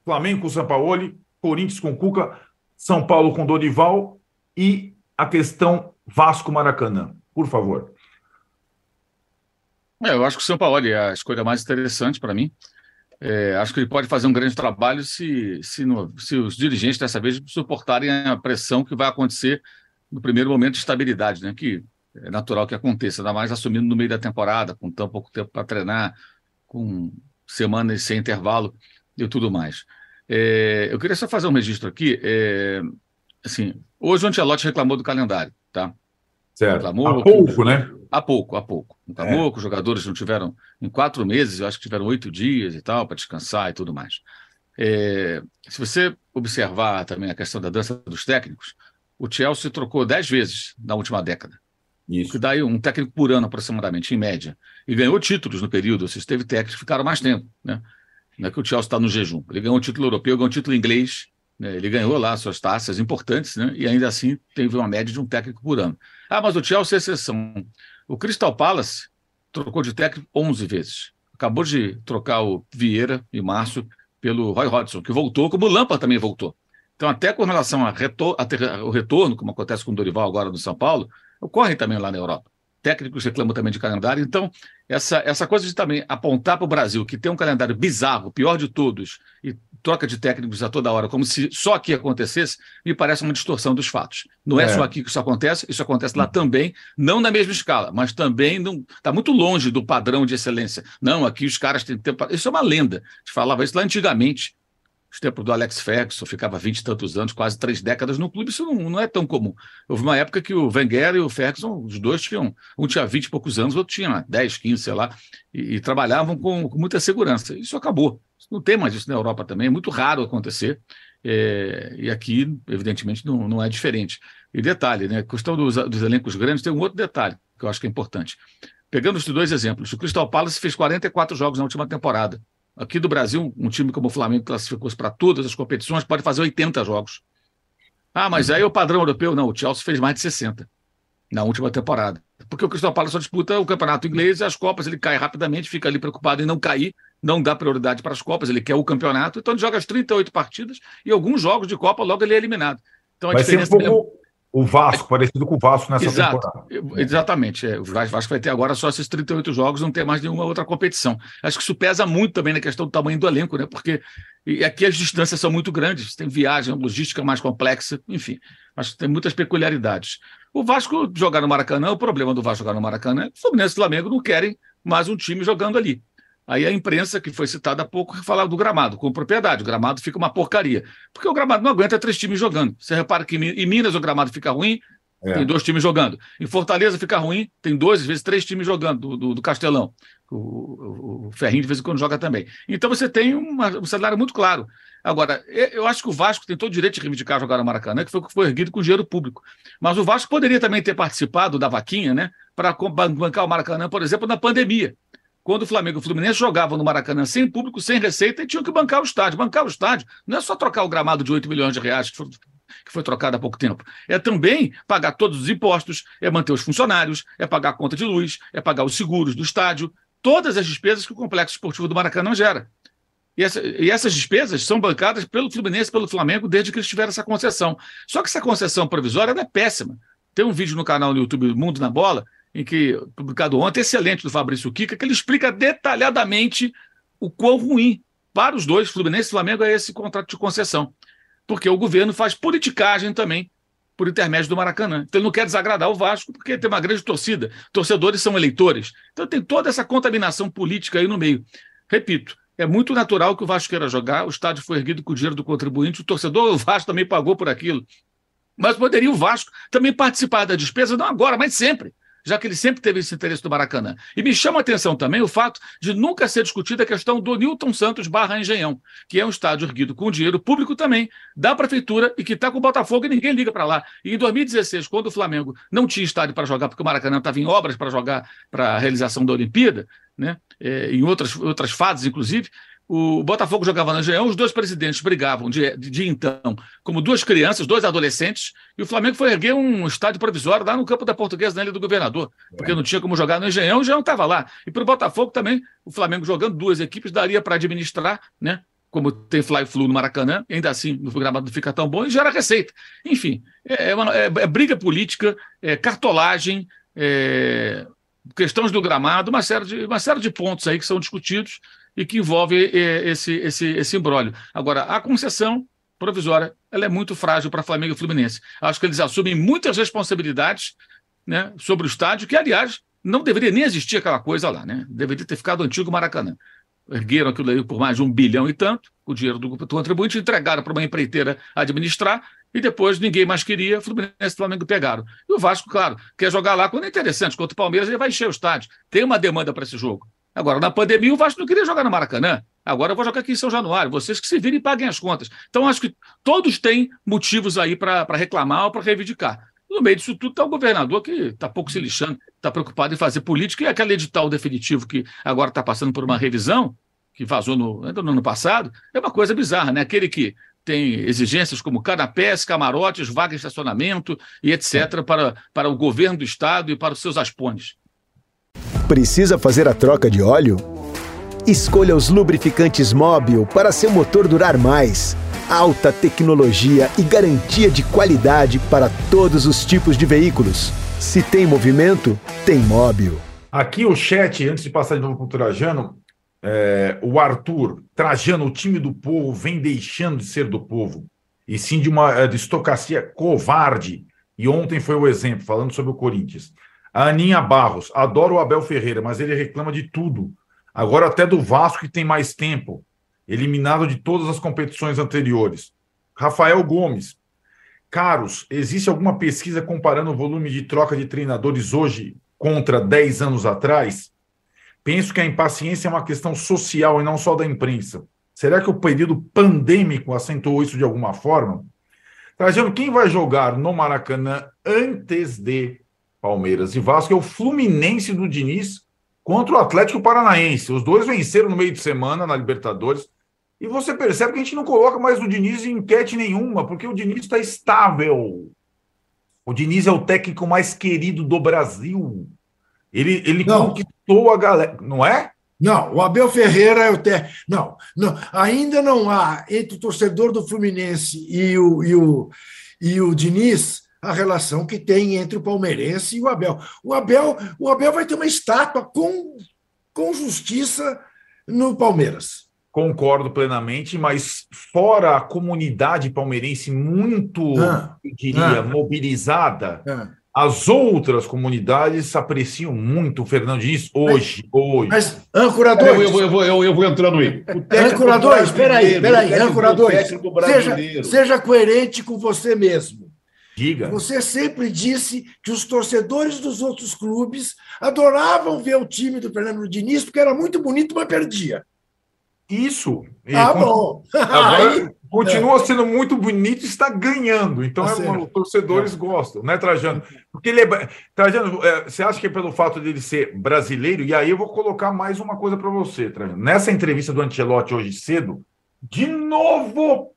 Flamengo com Sampaoli, Corinthians com Cuca, São Paulo com Dorival e a questão Vasco-Maracanã. Por favor. É, eu acho que o São Paulo é a escolha mais interessante para mim. É, acho que ele pode fazer um grande trabalho se, se, no, se, os dirigentes dessa vez suportarem a pressão que vai acontecer no primeiro momento de estabilidade, né? Que é natural que aconteça, ainda mais assumindo no meio da temporada, com tão pouco tempo para treinar, com semanas sem intervalo e tudo mais. É, eu queria só fazer um registro aqui. É, assim, hoje o Antelote reclamou do calendário, tá? Certo. Reclamou, há pouco, que, né? Há pouco, há pouco. Reclamou é. que os jogadores não tiveram, em quatro meses, eu acho que tiveram oito dias e tal, para descansar e tudo mais. É, se você observar também a questão da dança dos técnicos, o Chelsea trocou dez vezes na última década. Isso. Que dá um técnico por ano, aproximadamente, em média. E ganhou títulos no período. Vocês teve técnicos que ficaram mais tempo. Né? É que o Chelsea está no jejum. Ele ganhou um título europeu, ganhou um título inglês. Né? Ele ganhou lá suas taças importantes, né? e ainda assim teve uma média de um técnico por ano. Ah, mas o Chelsea é exceção. O Crystal Palace trocou de técnico 11 vezes. Acabou de trocar o Vieira e Márcio pelo Roy Hodgson, que voltou, como o Lampa também voltou. Então, até com relação ao retorno, como acontece com o Dorival agora no São Paulo, ocorre também lá na Europa. Técnicos reclamam também de calendário. Então, essa, essa coisa de também apontar para o Brasil, que tem um calendário bizarro, pior de todos, e troca de técnicos a toda hora, como se só aqui acontecesse, me parece uma distorção dos fatos. Não é, é só aqui que isso acontece, isso acontece lá também, não na mesma escala, mas também está muito longe do padrão de excelência. Não, aqui os caras têm tempo. Isso é uma lenda. A gente falava isso lá antigamente os tempos do Alex Ferguson, ficava vinte e tantos anos, quase três décadas no clube, isso não, não, é tão comum. Houve uma época que o Wenger e o Ferguson, os dois tinham, um tinha vinte e poucos anos, o outro tinha dez, quinze, sei lá, e, e trabalhavam com, com, muita segurança. Isso acabou. Não tem mais isso na Europa também, é muito raro acontecer, é, e aqui, evidentemente, não, não é diferente. E detalhe, né, a questão dos, dos elencos grandes tem um outro detalhe que eu acho que é importante. Pegando os dois exemplos, o Crystal Palace fez 44 jogos na última temporada. Aqui do Brasil, um time como o Flamengo classificou-se para todas as competições, pode fazer 80 jogos. Ah, mas aí é o padrão europeu? Não, o Chelsea fez mais de 60. na última temporada. Porque o Crystal Palace só disputa o campeonato inglês e as Copas, ele cai rapidamente, fica ali preocupado em não cair, não dá prioridade para as Copas, ele quer o campeonato, então ele joga as 38 partidas e alguns jogos de Copa logo ele é eliminado. Então a Vai diferença. Ser um pouco o Vasco, parecido com o Vasco nessa Exato, temporada. Exatamente. É, o Vasco vai ter agora só esses 38 jogos, não tem mais nenhuma outra competição. Acho que isso pesa muito também na questão do tamanho do elenco, né? Porque e aqui as distâncias são muito grandes, tem viagem, logística mais complexa, enfim. Acho que tem muitas peculiaridades. O Vasco jogar no Maracanã, o problema do Vasco jogar no Maracanã é que o Fluminense e o Flamengo não querem mais um time jogando ali. Aí a imprensa, que foi citada há pouco, falava do gramado, com propriedade. O gramado fica uma porcaria. Porque o gramado não aguenta três times jogando. Você repara que em Minas o gramado fica ruim, é. tem dois times jogando. Em Fortaleza fica ruim, tem dois, às vezes três times jogando do, do, do Castelão. O, o, o, Ferrinho de vez em quando joga também. Então você tem uma, um cenário muito claro. Agora, eu acho que o Vasco tem todo o direito de reivindicar jogar no Maracanã, que foi foi erguido com dinheiro público. Mas o Vasco poderia também ter participado da vaquinha, né? Para bancar o Maracanã, por exemplo, na pandemia quando o Flamengo e o Fluminense jogavam no Maracanã sem público, sem receita, e tinham que bancar o estádio. Bancar o estádio não é só trocar o gramado de 8 milhões de reais que foi, que foi trocado há pouco tempo. É também pagar todos os impostos, é manter os funcionários, é pagar a conta de luz, é pagar os seguros do estádio, todas as despesas que o complexo esportivo do Maracanã gera. E, essa, e, essas despesas são bancadas pelo Fluminense pelo Flamengo desde que eles tiveram essa concessão. Só que essa concessão provisória é péssima. Tem um vídeo no canal no YouTube Mundo na Bola em que, publicado ontem, excelente do Fabrício Kika, que ele explica detalhadamente o quão ruim para os dois, Fluminense e Flamengo, é esse contrato de concessão. Porque o governo faz politicagem também por intermédio do Maracanã. Então ele não quer desagradar o Vasco, porque tem uma grande torcida. Torcedores são eleitores. Então tem toda essa contaminação política aí no meio. Repito, é muito natural que o Vasco queira jogar, o estádio foi erguido com o dinheiro do contribuinte, o torcedor, o Vasco também pagou por aquilo. Mas poderia o Vasco também participar da despesa, não agora, mas sempre já que ele sempre teve esse interesse do Maracanã. E me chama a atenção também o fato de nunca ser discutida a questão do Newton Santos barra Engenhão, que é um estádio erguido com dinheiro público também, da prefeitura, e que está com o Botafogo e ninguém liga para lá. E em 2016, quando o Flamengo não tinha estádio para jogar, porque o Maracanã estava em obras para jogar para a realização da Olimpíada, né? É, em outras, outras fases, inclusive, o Botafogo jogava no Engenhão, os dois presidentes brigavam de, de, então, como duas crianças, dois adolescentes, e o Flamengo foi erguer um estádio provisório lá no campo da Portuguesa, na Ilha do Governador, porque é. não tinha como jogar no Engenhão, o Engenhão estava lá. E para o Botafogo também, o Flamengo jogando duas equipes, daria para administrar, né? Como tem Fly-Flu no Maracanã, ainda assim o gramado não fica tão bom e gera receita. Enfim, é, é uma, é, é briga política, é cartolagem, é, questões do gramado, uma série, de, uma série de pontos aí que são discutidos e que envolve é, esse, esse, esse imbróglio. Agora, a concessão provisória ela é muito frágil para Flamengo e Fluminense. Acho que eles assumem muitas responsabilidades né, sobre o estádio, que, aliás, não deveria nem existir aquela coisa lá, né? Deveria ter ficado o antigo Maracanã. Ergueram aquilo aí por mais de um bilhão e tanto, o dinheiro do, do contribuinte, entregaram para uma empreiteira administrar, e depois ninguém mais queria, Fluminense e Flamengo pegaram. E o Vasco, claro, quer jogar lá quando é interessante, contra o Palmeiras, ele vai encher o estádio. Tem uma demanda para esse jogo. Agora, na pandemia, o Vasco não queria jogar no Maracanã. Agora eu vou jogar aqui em São Januário. Vocês que se virem e paguem as contas. Então, acho que todos têm motivos aí para reclamar ou para reivindicar. No meio disso tudo está o governador que está pouco se lixando, está preocupado em fazer política, e aquele edital definitivo que agora está passando por uma revisão, que vazou no, no ano passado, é uma coisa bizarra, né? Aquele que tem exigências como canapés, camarotes, vaga de estacionamento e etc. para, para o governo do Estado e para os seus aspones. Precisa fazer a troca de óleo? Escolha os lubrificantes Móbil para seu motor durar mais. Alta tecnologia e garantia de qualidade para todos os tipos de veículos. Se tem movimento, tem Móbil. Aqui o chat, antes de passar de novo para o Trajano, é, o Arthur, Trajano, o time do povo vem deixando de ser do povo, e sim de uma aristocracia covarde. E ontem foi o exemplo, falando sobre o Corinthians. A Aninha Barros, adoro o Abel Ferreira, mas ele reclama de tudo. Agora até do Vasco, que tem mais tempo, eliminado de todas as competições anteriores. Rafael Gomes, caros, existe alguma pesquisa comparando o volume de troca de treinadores hoje contra 10 anos atrás? Penso que a impaciência é uma questão social e não só da imprensa. Será que o período pandêmico acentuou isso de alguma forma? Trajano, quem vai jogar no Maracanã antes de Palmeiras e Vasco, é o Fluminense do Diniz contra o Atlético Paranaense. Os dois venceram no meio de semana na Libertadores. E você percebe que a gente não coloca mais o Diniz em enquete nenhuma, porque o Diniz está estável. O Diniz é o técnico mais querido do Brasil. Ele, ele conquistou a galera, não é? Não, o Abel Ferreira é o técnico. Não, não, ainda não há entre o torcedor do Fluminense e o, e o, e o Diniz a relação que tem entre o palmeirense e o Abel. O Abel, o Abel vai ter uma estátua com, com justiça no Palmeiras. Concordo plenamente, mas fora a comunidade palmeirense muito, ah, eu diria, ah, mobilizada, ah, as outras comunidades apreciam muito o Fernando Diniz hoje. Mas, hoje. mas âncora 2. Eu, eu, eu, eu, eu vou entrando aí. Âncora 2, espera aí, espera aí, âncora 2. Seja, seja coerente com você mesmo. Diga. Você sempre disse que os torcedores dos outros clubes adoravam ver o time do Fernando Diniz porque era muito bonito, mas perdia. Isso. ah, bom. Agora Aí, continua é. sendo muito bonito e está ganhando. Então, tá é, os torcedores é. gostam, né, Trajano? Porque ele é. Trajano, é, você acha que é pelo fato dele ser brasileiro? E aí eu vou colocar mais uma coisa para você, Trajano. Nessa entrevista do Ancelotti hoje cedo, de novo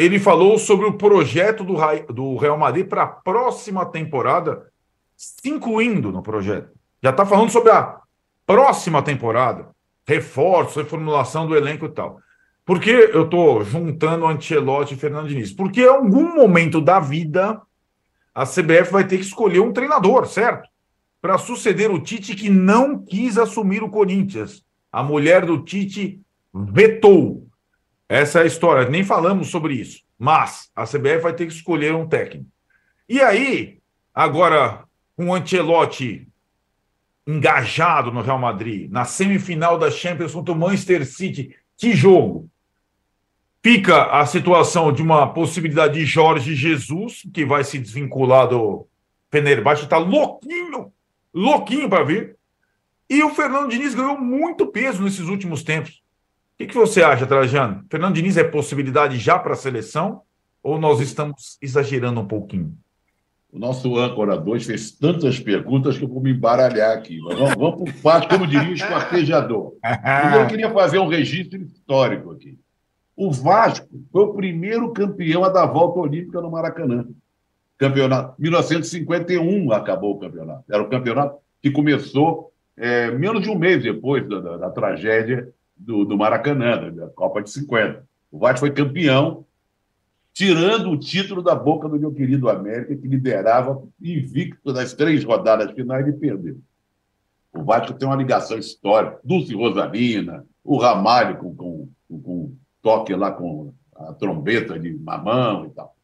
ele falou sobre o projeto do, do Real Madrid para a próxima temporada, se incluindo no projeto. Já está falando sobre a próxima temporada, reforço, reformulação do elenco e tal. Por que eu estou juntando Ancelotti e Fernando Diniz? Porque em algum momento da vida a CBF vai ter que escolher um treinador, certo? Para suceder o Tite que não quis assumir o Corinthians. A mulher do Tite vetou. Essa é a história. Nem falamos sobre isso. Mas a CBF vai ter que escolher um técnico. E aí, agora, com o Ancelotti engajado no Real Madrid, na semifinal da Champions contra o Manchester City, que jogo! Fica a situação de uma possibilidade de Jorge Jesus, que vai se desvincular do Fenerbahçe, está louquinho, louquinho para vir. E o Fernando Diniz ganhou muito peso nesses últimos tempos que, que você acha, Trajano? Fernando Diniz é possibilidade já para a seleção ou nós estamos exagerando um pouquinho? O nosso âncora 2 fez tantas perguntas que eu vou me embaralhar aqui. Mas vamos, vamos por parte, como diria o esquartejador. eu queria fazer um registro histórico aqui. O Vasco foi o primeiro campeão a dar volta olímpica no Maracanã. Campeonato 1951 acabou o campeonato. Era o campeonato que começou é, menos de um mês depois da, da, da tragédia do, do Maracanã, da Copa de 50. O Vasco foi campeão, tirando o título da boca do meu querido América, que liderava invicto nas três rodadas finais e perdeu. O Vasco tem uma ligação histórica. Dulce Rosalina, o Ramalho com, com, com, com toque lá com a trombeta de mamão e tal.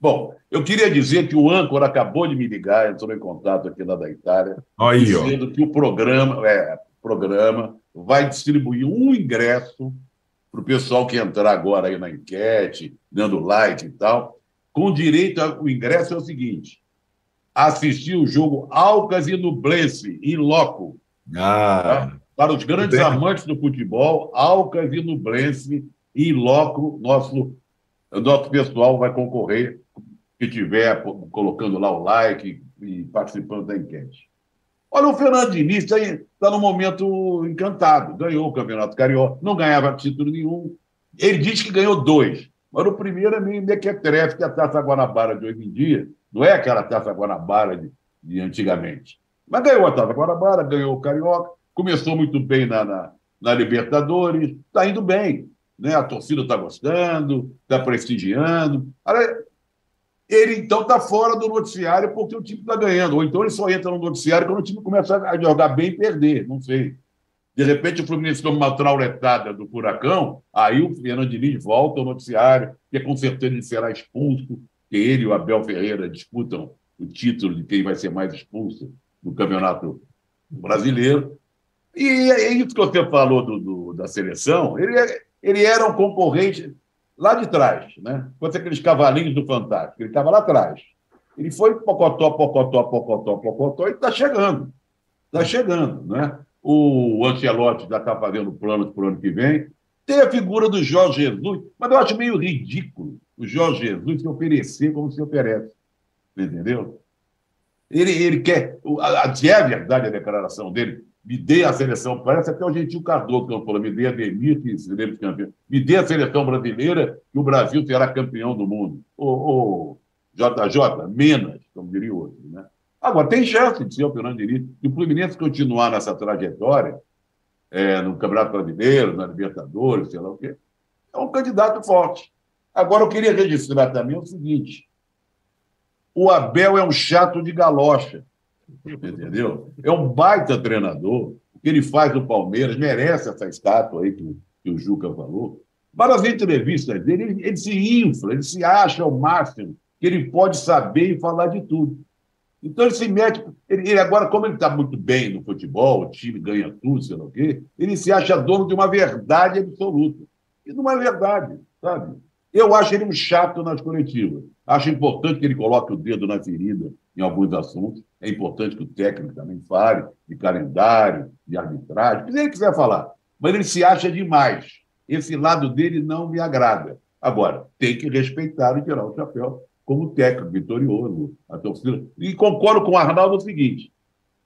Bom, eu queria dizer que o âncora acabou de me ligar, entrou em contato aqui lá da Itália, Aí, dizendo ó. que o programa, é, programa vai distribuir um ingresso para o pessoal que entrar agora aí na enquete, dando like e tal, com direito ao ingresso é o seguinte: assistir o jogo Alcas e Nublense, em loco. Ah, tá? Para os grandes amantes do futebol, Alcas e Nublense, em loco, nosso, nosso pessoal vai concorrer, que tiver colocando lá o like e participando da enquete. Olha, o Fernando Diniz está tá num momento encantado. Ganhou o Campeonato Carioca, não ganhava título nenhum. Ele diz que ganhou dois. Mas o primeiro é meio mequetrefe, que é a Taça Guanabara de hoje em dia não é aquela Taça Guanabara de, de antigamente. Mas ganhou a Taça Guanabara, ganhou o Carioca, começou muito bem na, na, na Libertadores, está indo bem. Né? A torcida está gostando, está prestigiando. Ele então está fora do noticiário porque o time está ganhando. Ou então ele só entra no noticiário quando o time começa a jogar bem e perder, não sei. De repente o Fluminense toma uma trauletada do furacão, aí o Fernando Diniz volta ao noticiário, que com certeza ele será expulso, que ele e o Abel Ferreira disputam o título de quem vai ser mais expulso no Campeonato Brasileiro. E é isso que você falou do, do da seleção, ele, é, ele era um concorrente lá de trás, né? Fosse aqueles cavalinhos do Fantástico, ele estava lá atrás. Ele foi pocotó, pocotó, pocotó, pocotó e está chegando. Está chegando, né? O Ancelotti já está fazendo planos para o ano que vem. Tem a figura do Jorge Jesus, mas eu acho meio ridículo o Jorge Jesus se oferecer como se oferece. Entendeu? Ele, ele quer. A, é verdade a declaração dele me dê a seleção, parece até o Gentil Cardoso que falou, me dê a Demir, que seremos campeão. Me dê a seleção brasileira, que o Brasil será campeão do mundo. Ô, ô JJ, menos, como diria outro. Né? Agora, tem chance de ser o Fernando Diniz. Se o Fluminense continuar nessa trajetória, é, no Campeonato Brasileiro, na Libertadores, sei lá o quê, é um candidato forte. Agora, eu queria registrar também o seguinte: o Abel é um chato de galocha, entendeu? É um baita treinador. O que ele faz no Palmeiras merece essa estátua aí que, que o Juca falou. Várias entrevistas dele, ele, ele se infla, ele se acha o máximo, que ele pode saber e falar de tudo. Então ele se mete. Ele, ele agora, como ele está muito bem no futebol, o time ganha tudo, sei lá o quê, ele se acha dono de uma verdade absoluta. E não é verdade, sabe? Eu acho ele um chato nas coletivas. Acho importante que ele coloque o dedo na ferida em alguns assuntos. É importante que o técnico também fale de calendário, de arbitragem, o que ele quiser falar. Mas ele se acha demais. Esse lado dele não me agrada. Agora, tem que respeitar e tirar o chapéu como técnico vitorioso, a torcida. E concordo com o Arnaldo no seguinte: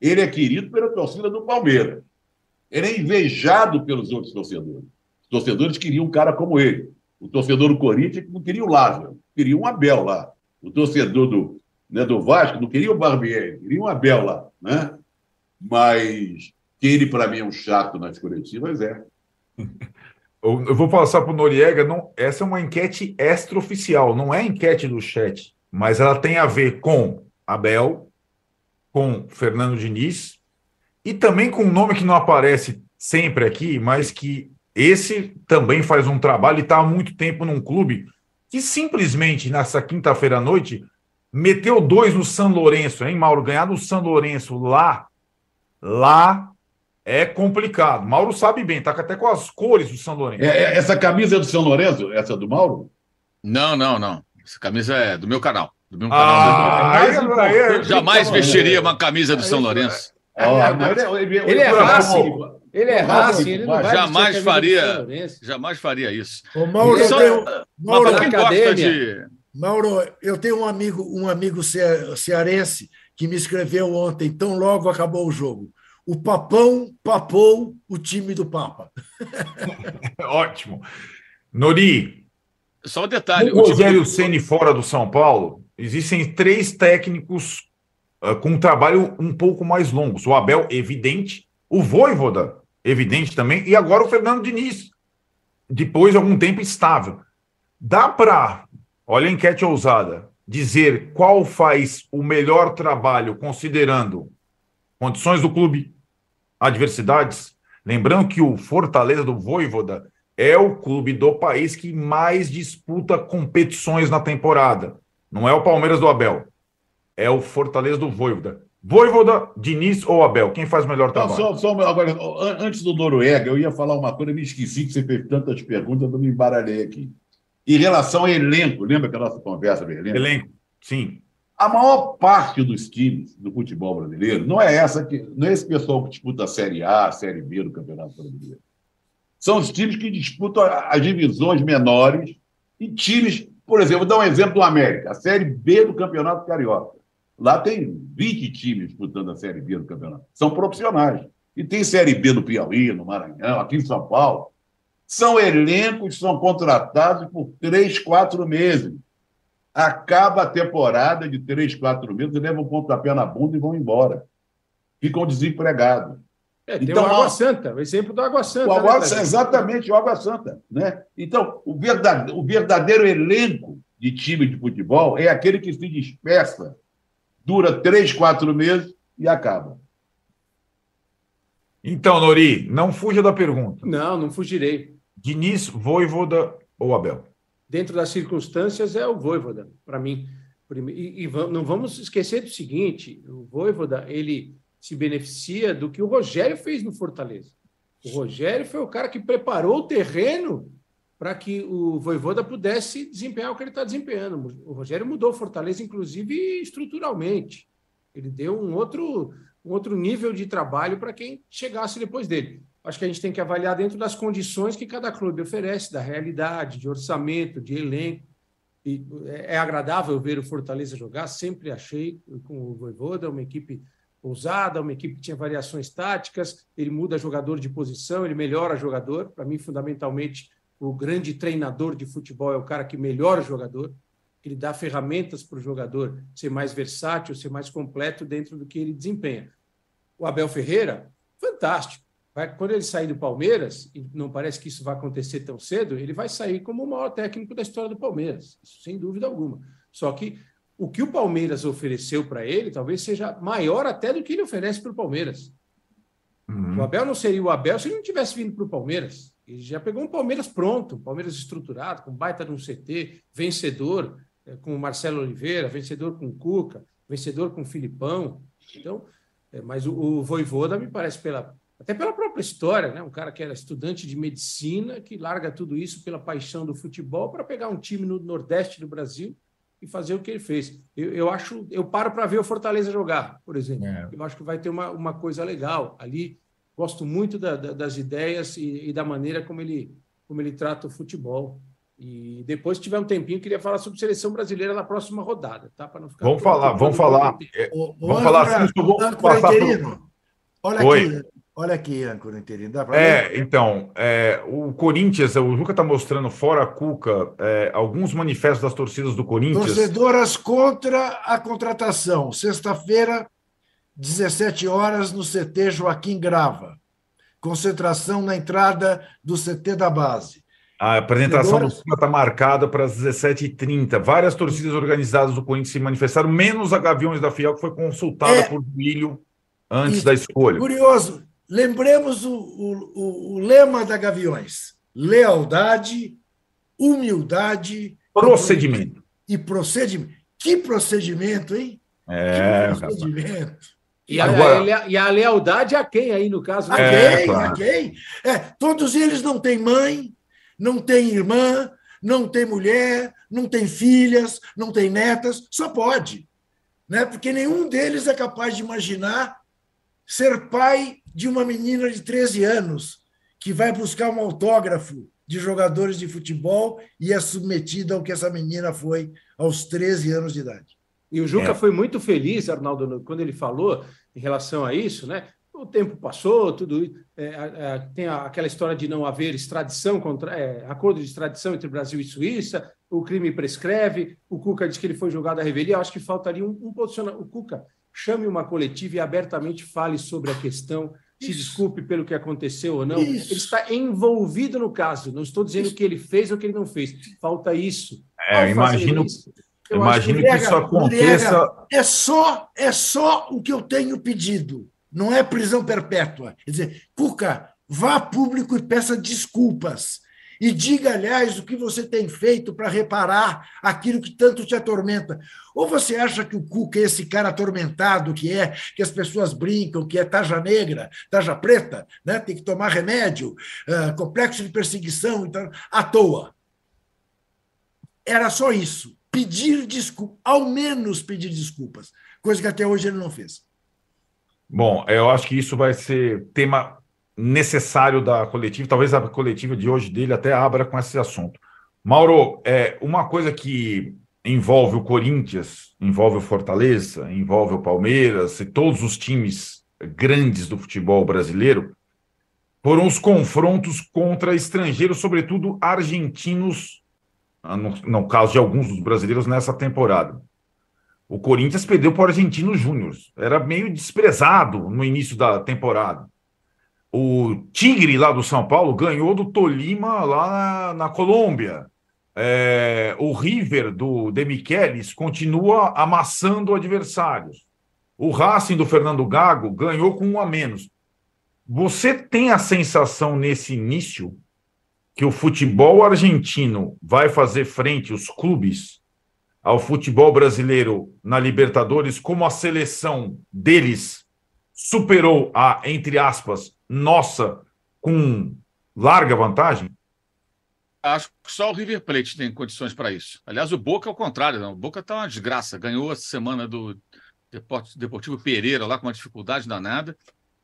ele é querido pela torcida do Palmeiras. Ele é invejado pelos outros torcedores. Os torcedores queriam um cara como ele. O torcedor do Corinthians não queria o Lázaro, queria um Abel lá. O torcedor do, né, do Vasco não queria o Barbieri, queria um Abel lá. Né? Mas que ele, para mim, é um chato nas coletivas, é. Eu vou passar para o Noriega. Não, essa é uma enquete extraoficial, não é enquete do chat, mas ela tem a ver com Abel, com Fernando Diniz e também com um nome que não aparece sempre aqui, mas que esse também faz um trabalho e está há muito tempo num clube que simplesmente nessa quinta-feira à noite meteu dois no São Lourenço, hein, Mauro? Ganhar no São Lourenço lá, lá é complicado. Mauro sabe bem, tá até com as cores do São Lourenço. É, é, essa camisa é do São Lourenço? Essa é do Mauro? Não, não, não. Essa camisa é do meu canal. Do meu canal. Ah, do... é, é, jamais vestiria uma camisa do São Lourenço. ele é. Ele é Racing, ele não vai jamais faria, jamais faria isso. O Mauro, eu tenho, Mauro, quem gosta de Mauro, eu tenho um amigo, um amigo cearense que me escreveu ontem, tão logo acabou o jogo o Papão papou o time do Papa. Ótimo. Nori. Só um detalhe. O Rogério Ceni fora do São Paulo, existem três técnicos uh, com um trabalho um pouco mais longo. O Abel, evidente. O Voivoda, evidente também. E agora o Fernando Diniz. Depois de algum tempo estável. Dá para, olha a enquete ousada, dizer qual faz o melhor trabalho considerando condições do clube, adversidades. Lembrando que o Fortaleza do Voivoda é o clube do país que mais disputa competições na temporada. Não é o Palmeiras do Abel, é o Fortaleza do Voivoda. Voivoda, Diniz ou Abel? Quem faz melhor trabalho? Não, só, só, agora, antes do Noruega, eu ia falar uma coisa, me esqueci que você fez tantas perguntas, eu me embaralhei aqui. Em relação ao elenco, lembra que a nossa conversa elenco? Elenco, sim. A maior parte dos times do futebol brasileiro não é essa que não é esse pessoal que disputa a Série A, a Série B do Campeonato Brasileiro. São os times que disputam as divisões menores e times, por exemplo, vou dar um exemplo do América, a Série B do Campeonato Carioca. Lá tem 20 times disputando a Série B do campeonato. São profissionais. E tem Série B no Piauí, no Maranhão, aqui em São Paulo. São elencos que são contratados por três, quatro meses acaba a temporada de três, quatro meses, levam um pontapé na bunda e vão embora. Ficam desempregados. É, tem então, o Água Santa, o exemplo do Água Santa. O Água, né, exatamente, o Água Santa. Né? Então, o verdadeiro, o verdadeiro elenco de time de futebol é aquele que se dispersa, dura três, quatro meses e acaba. Então, Nori, não fuja da pergunta. Não, não fugirei. Diniz, Voivoda ou Abel? dentro das circunstâncias, é o Voivoda, para mim. E, e, não vamos esquecer do seguinte: o Voivoda ele se beneficia do que o Rogério fez no Fortaleza. O Rogério foi o cara que preparou o terreno para que o Voivoda pudesse desempenhar o que ele está desempenhando. O Rogério mudou o Fortaleza, inclusive estruturalmente. Ele deu um outro, um outro nível de trabalho para quem chegasse depois dele acho que a gente tem que avaliar dentro das condições que cada clube oferece, da realidade, de orçamento, de elenco. E é, é agradável ver o Fortaleza jogar, sempre achei, com o Voivoda, uma equipe ousada, uma equipe que tinha variações táticas, ele muda jogador de posição, ele melhora jogador. Para mim, fundamentalmente, o grande treinador de futebol é o cara que melhora o jogador. Ele dá ferramentas para o jogador ser mais versátil, ser mais completo dentro do que ele desempenha. O Abel Ferreira, fantástico. Vai, quando ele sair do Palmeiras, e não parece que isso vai acontecer tão cedo, ele vai sair como o maior técnico da história do Palmeiras, isso, sem dúvida alguma. Só que o que o Palmeiras ofereceu para ele talvez seja maior até do que ele oferece para o Palmeiras. Uhum. O Abel não seria o Abel se ele não tivesse vindo para o Palmeiras. Ele já pegou um Palmeiras pronto, um Palmeiras estruturado, com baita de um CT, vencedor é, com o Marcelo Oliveira, vencedor com o Cuca, vencedor com o Filipão. Então, é, mas o, o Voivoda me parece pela até pela própria história, né? Um cara que era estudante de medicina, que larga tudo isso pela paixão do futebol para pegar um time no Nordeste do Brasil e fazer o que ele fez. Eu, eu acho, eu paro para ver o Fortaleza jogar, por exemplo. É. Eu acho que vai ter uma, uma coisa legal ali. Gosto muito da, da, das ideias e, e, da maneira como ele, como ele trata o futebol. E depois, se tiver um tempinho, queria falar sobre seleção brasileira na próxima rodada, tá? Para não ficar. Vamos falar, vamos falar. É, vamos falar assim, vamos passar Olha Oi. aqui, Olha aqui, âncora interino. Dá é, então, é, o Corinthians, o Juca está mostrando fora a Cuca é, alguns manifestos das torcidas do Corinthians. Torcedoras contra a contratação. Sexta-feira, 17 horas, no CT Joaquim Grava. Concentração na entrada do CT da base. A apresentação do Cuca está marcada para as 17h30. Várias torcidas organizadas do Corinthians se manifestaram, menos a Gaviões da Fiel, que foi consultada é, por Milho antes Isso. da escolha. Curioso, Lembremos o, o, o lema da Gaviões: lealdade, humildade procedimento. E procedimento. Que procedimento, hein? É, que procedimento. E a, Agora... e a, lealdade a quem aí, no caso? A é, quem? Claro. A quem? É, todos eles não têm mãe, não têm irmã, não têm mulher, não têm filhas, não têm netas, só pode. Né? Porque nenhum deles é capaz de imaginar ser pai de uma menina de 13 anos que vai buscar um autógrafo de jogadores de futebol e é submetida ao que essa menina foi aos 13 anos de idade. E o Juca é. foi muito feliz, Arnaldo, quando ele falou em relação a isso, né? O tempo passou, tudo é, é, tem aquela história de não haver extradição contra é, acordo de extradição entre Brasil e Suíça, o crime prescreve. O Cuca disse que ele foi julgado à revelia. Acho que faltaria um, um posicionamento. O Cuca chame uma coletiva e abertamente fale sobre a questão, Isso. se desculpe pelo que aconteceu ou não. Isso. Ele está envolvido no caso. Não estou dizendo Isso. que ele fez ou que ele não fez. Falta isso. É, imagino, isso, imagino que, que isso aconteça. É só, é só o que eu tenho pedido. Não é prisão perpétua. Quer dizer, Cuca, vá a público e peça desculpas. E diga, aliás, o que você tem feito para reparar aquilo que tanto te atormenta. Ou você acha que o Cuca é esse cara atormentado que é, que as pessoas brincam, que é taja negra, taja preta, né? tem que tomar remédio, uh, complexo de perseguição, então, à toa. Era só isso. Pedir desculpas, ao menos pedir desculpas, coisa que até hoje ele não fez. Bom, eu acho que isso vai ser tema necessário da coletiva, talvez a coletiva de hoje dele até abra com esse assunto. Mauro, é, uma coisa que envolve o Corinthians, envolve o Fortaleza, envolve o Palmeiras e todos os times grandes do futebol brasileiro foram os confrontos contra estrangeiros, sobretudo argentinos, ah, no, no caso de alguns dos brasileiros nessa temporada. O Corinthians perdeu para o Argentino Júnior, era meio desprezado no início da temporada o Tigre lá do São Paulo ganhou do Tolima lá na, na Colômbia. É, o River do Demichelis continua amassando adversários. O Racing do Fernando Gago ganhou com um a menos. Você tem a sensação nesse início que o futebol argentino vai fazer frente os clubes ao futebol brasileiro na Libertadores como a seleção deles superou a entre aspas nossa com larga vantagem? Acho que só o River Plate tem condições para isso. Aliás, o Boca é o contrário. Não. O Boca está uma desgraça. Ganhou essa semana do Deportivo Pereira lá com uma dificuldade danada.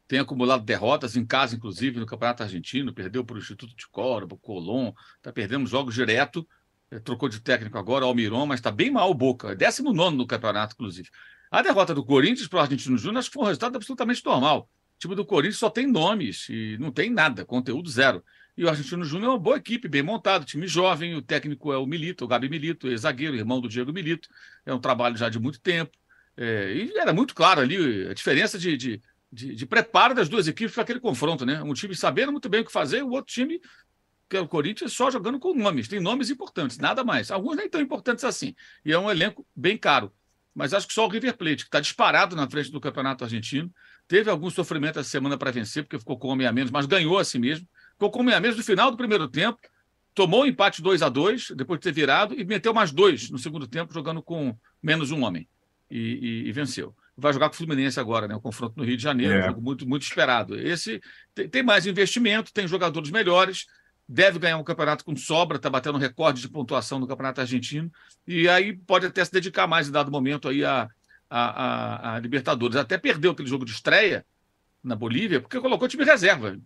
Tem acumulado derrotas em casa, inclusive, no Campeonato Argentino. Perdeu para o Instituto de Córdoba, Colón. Está perdendo jogos direto. É, trocou de técnico agora, Almiron, mas está bem mal o Boca. 19 no campeonato, inclusive. A derrota do Corinthians para o Argentino Júnior acho que foi um resultado absolutamente normal. O time do Corinthians só tem nomes e não tem nada, conteúdo zero. E o Argentino Júnior é uma boa equipe, bem montado, time jovem, o técnico é o Milito, o Gabi Milito, zagueiro, irmão do Diego Milito. É um trabalho já de muito tempo. É, e era muito claro ali a diferença de, de, de, de preparo das duas equipes para aquele confronto, né? Um time sabendo muito bem o que fazer, o outro time, que é o Corinthians, só jogando com nomes. Tem nomes importantes, nada mais. Alguns nem tão importantes assim. E é um elenco bem caro. Mas acho que só o River Plate, que está disparado na frente do Campeonato Argentino, teve algum sofrimento essa semana para vencer, porque ficou com um homem a menos, mas ganhou a si mesmo ficou com meia mesa no final do primeiro tempo, tomou o um empate 2 a 2 depois de ter virado, e meteu mais dois no segundo tempo, jogando com menos um homem. E, e, e venceu. Vai jogar com o Fluminense agora, né? O confronto no Rio de Janeiro, é. um jogo muito, muito esperado. Esse tem, tem, mais investimento, tem jogadores melhores, deve ganhar um campeonato com sobra, está batendo recorde de pontuação no Campeonato Argentino, e aí pode até se dedicar mais em dado momento aí a, a, a, a Libertadores. Até perdeu aquele jogo de estreia na Bolívia, porque colocou time reserva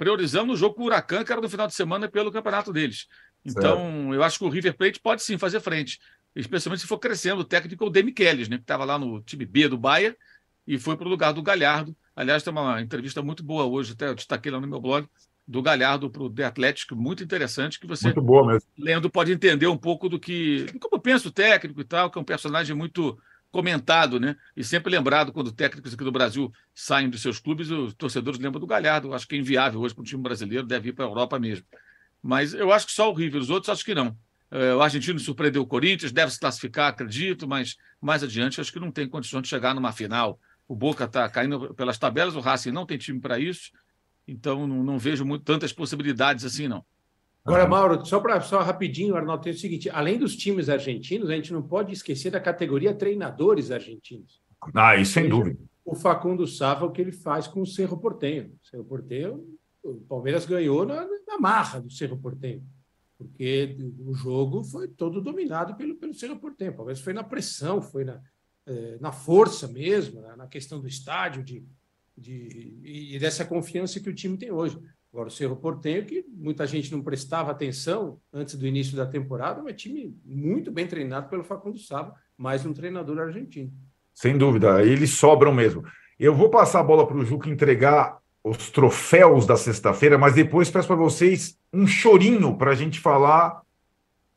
priorizando o jogo com o Huracan, que era no final de semana pelo campeonato deles. Então, certo. eu acho que o River Plate pode sim fazer frente, especialmente se for crescendo o técnico o Demi Kellys, né, que estava lá no time B do Bahia e foi para o lugar do Galhardo. Aliás, tem uma entrevista muito boa hoje, até eu destaquei lá no meu blog, do Galhardo para o The Atlético, muito interessante, que você, muito boa mesmo. lendo, pode entender um pouco do que, do como pensa o técnico e tal, que é um personagem muito comentado, né? E sempre lembrado quando técnicos aqui do Brasil saem dos seus clubes, os torcedores lembram do Galhardo. Acho que é inviável hoje para o time brasileiro, deve ir para a Europa mesmo. Mas eu acho que só o River, os outros acho que não. É, o argentino surpreendeu o Corinthians, deve se classificar, acredito, mas mais adiante acho que não tem condições de chegar numa final. O Boca está caindo pelas tabelas, o Racing não tem time para isso, então não, não vejo muito, tantas possibilidades assim, não. Agora, Mauro, só para só rapidinho, Arnaldo, tem o seguinte: além dos times argentinos, a gente não pode esquecer da categoria treinadores argentinos. Ah, isso sem dúvida. O Facundo Sava, o que ele faz com o Cerro Portenho. O Cerro Portenho, o Palmeiras ganhou na, na marra do Cerro Portenho, porque o jogo foi todo dominado pelo, pelo Cerro Portenho. O Palmeiras foi na pressão, foi na, é, na força mesmo, na, na questão do estádio de, de, e dessa confiança que o time tem hoje. Agora, o Cerro Portenho, que muita gente não prestava atenção antes do início da temporada, mas time muito bem treinado pelo Facundo Saba, mais um treinador argentino. Sem dúvida, eles sobram mesmo. Eu vou passar a bola para o Juca entregar os troféus da sexta-feira, mas depois peço para vocês um chorinho para a gente falar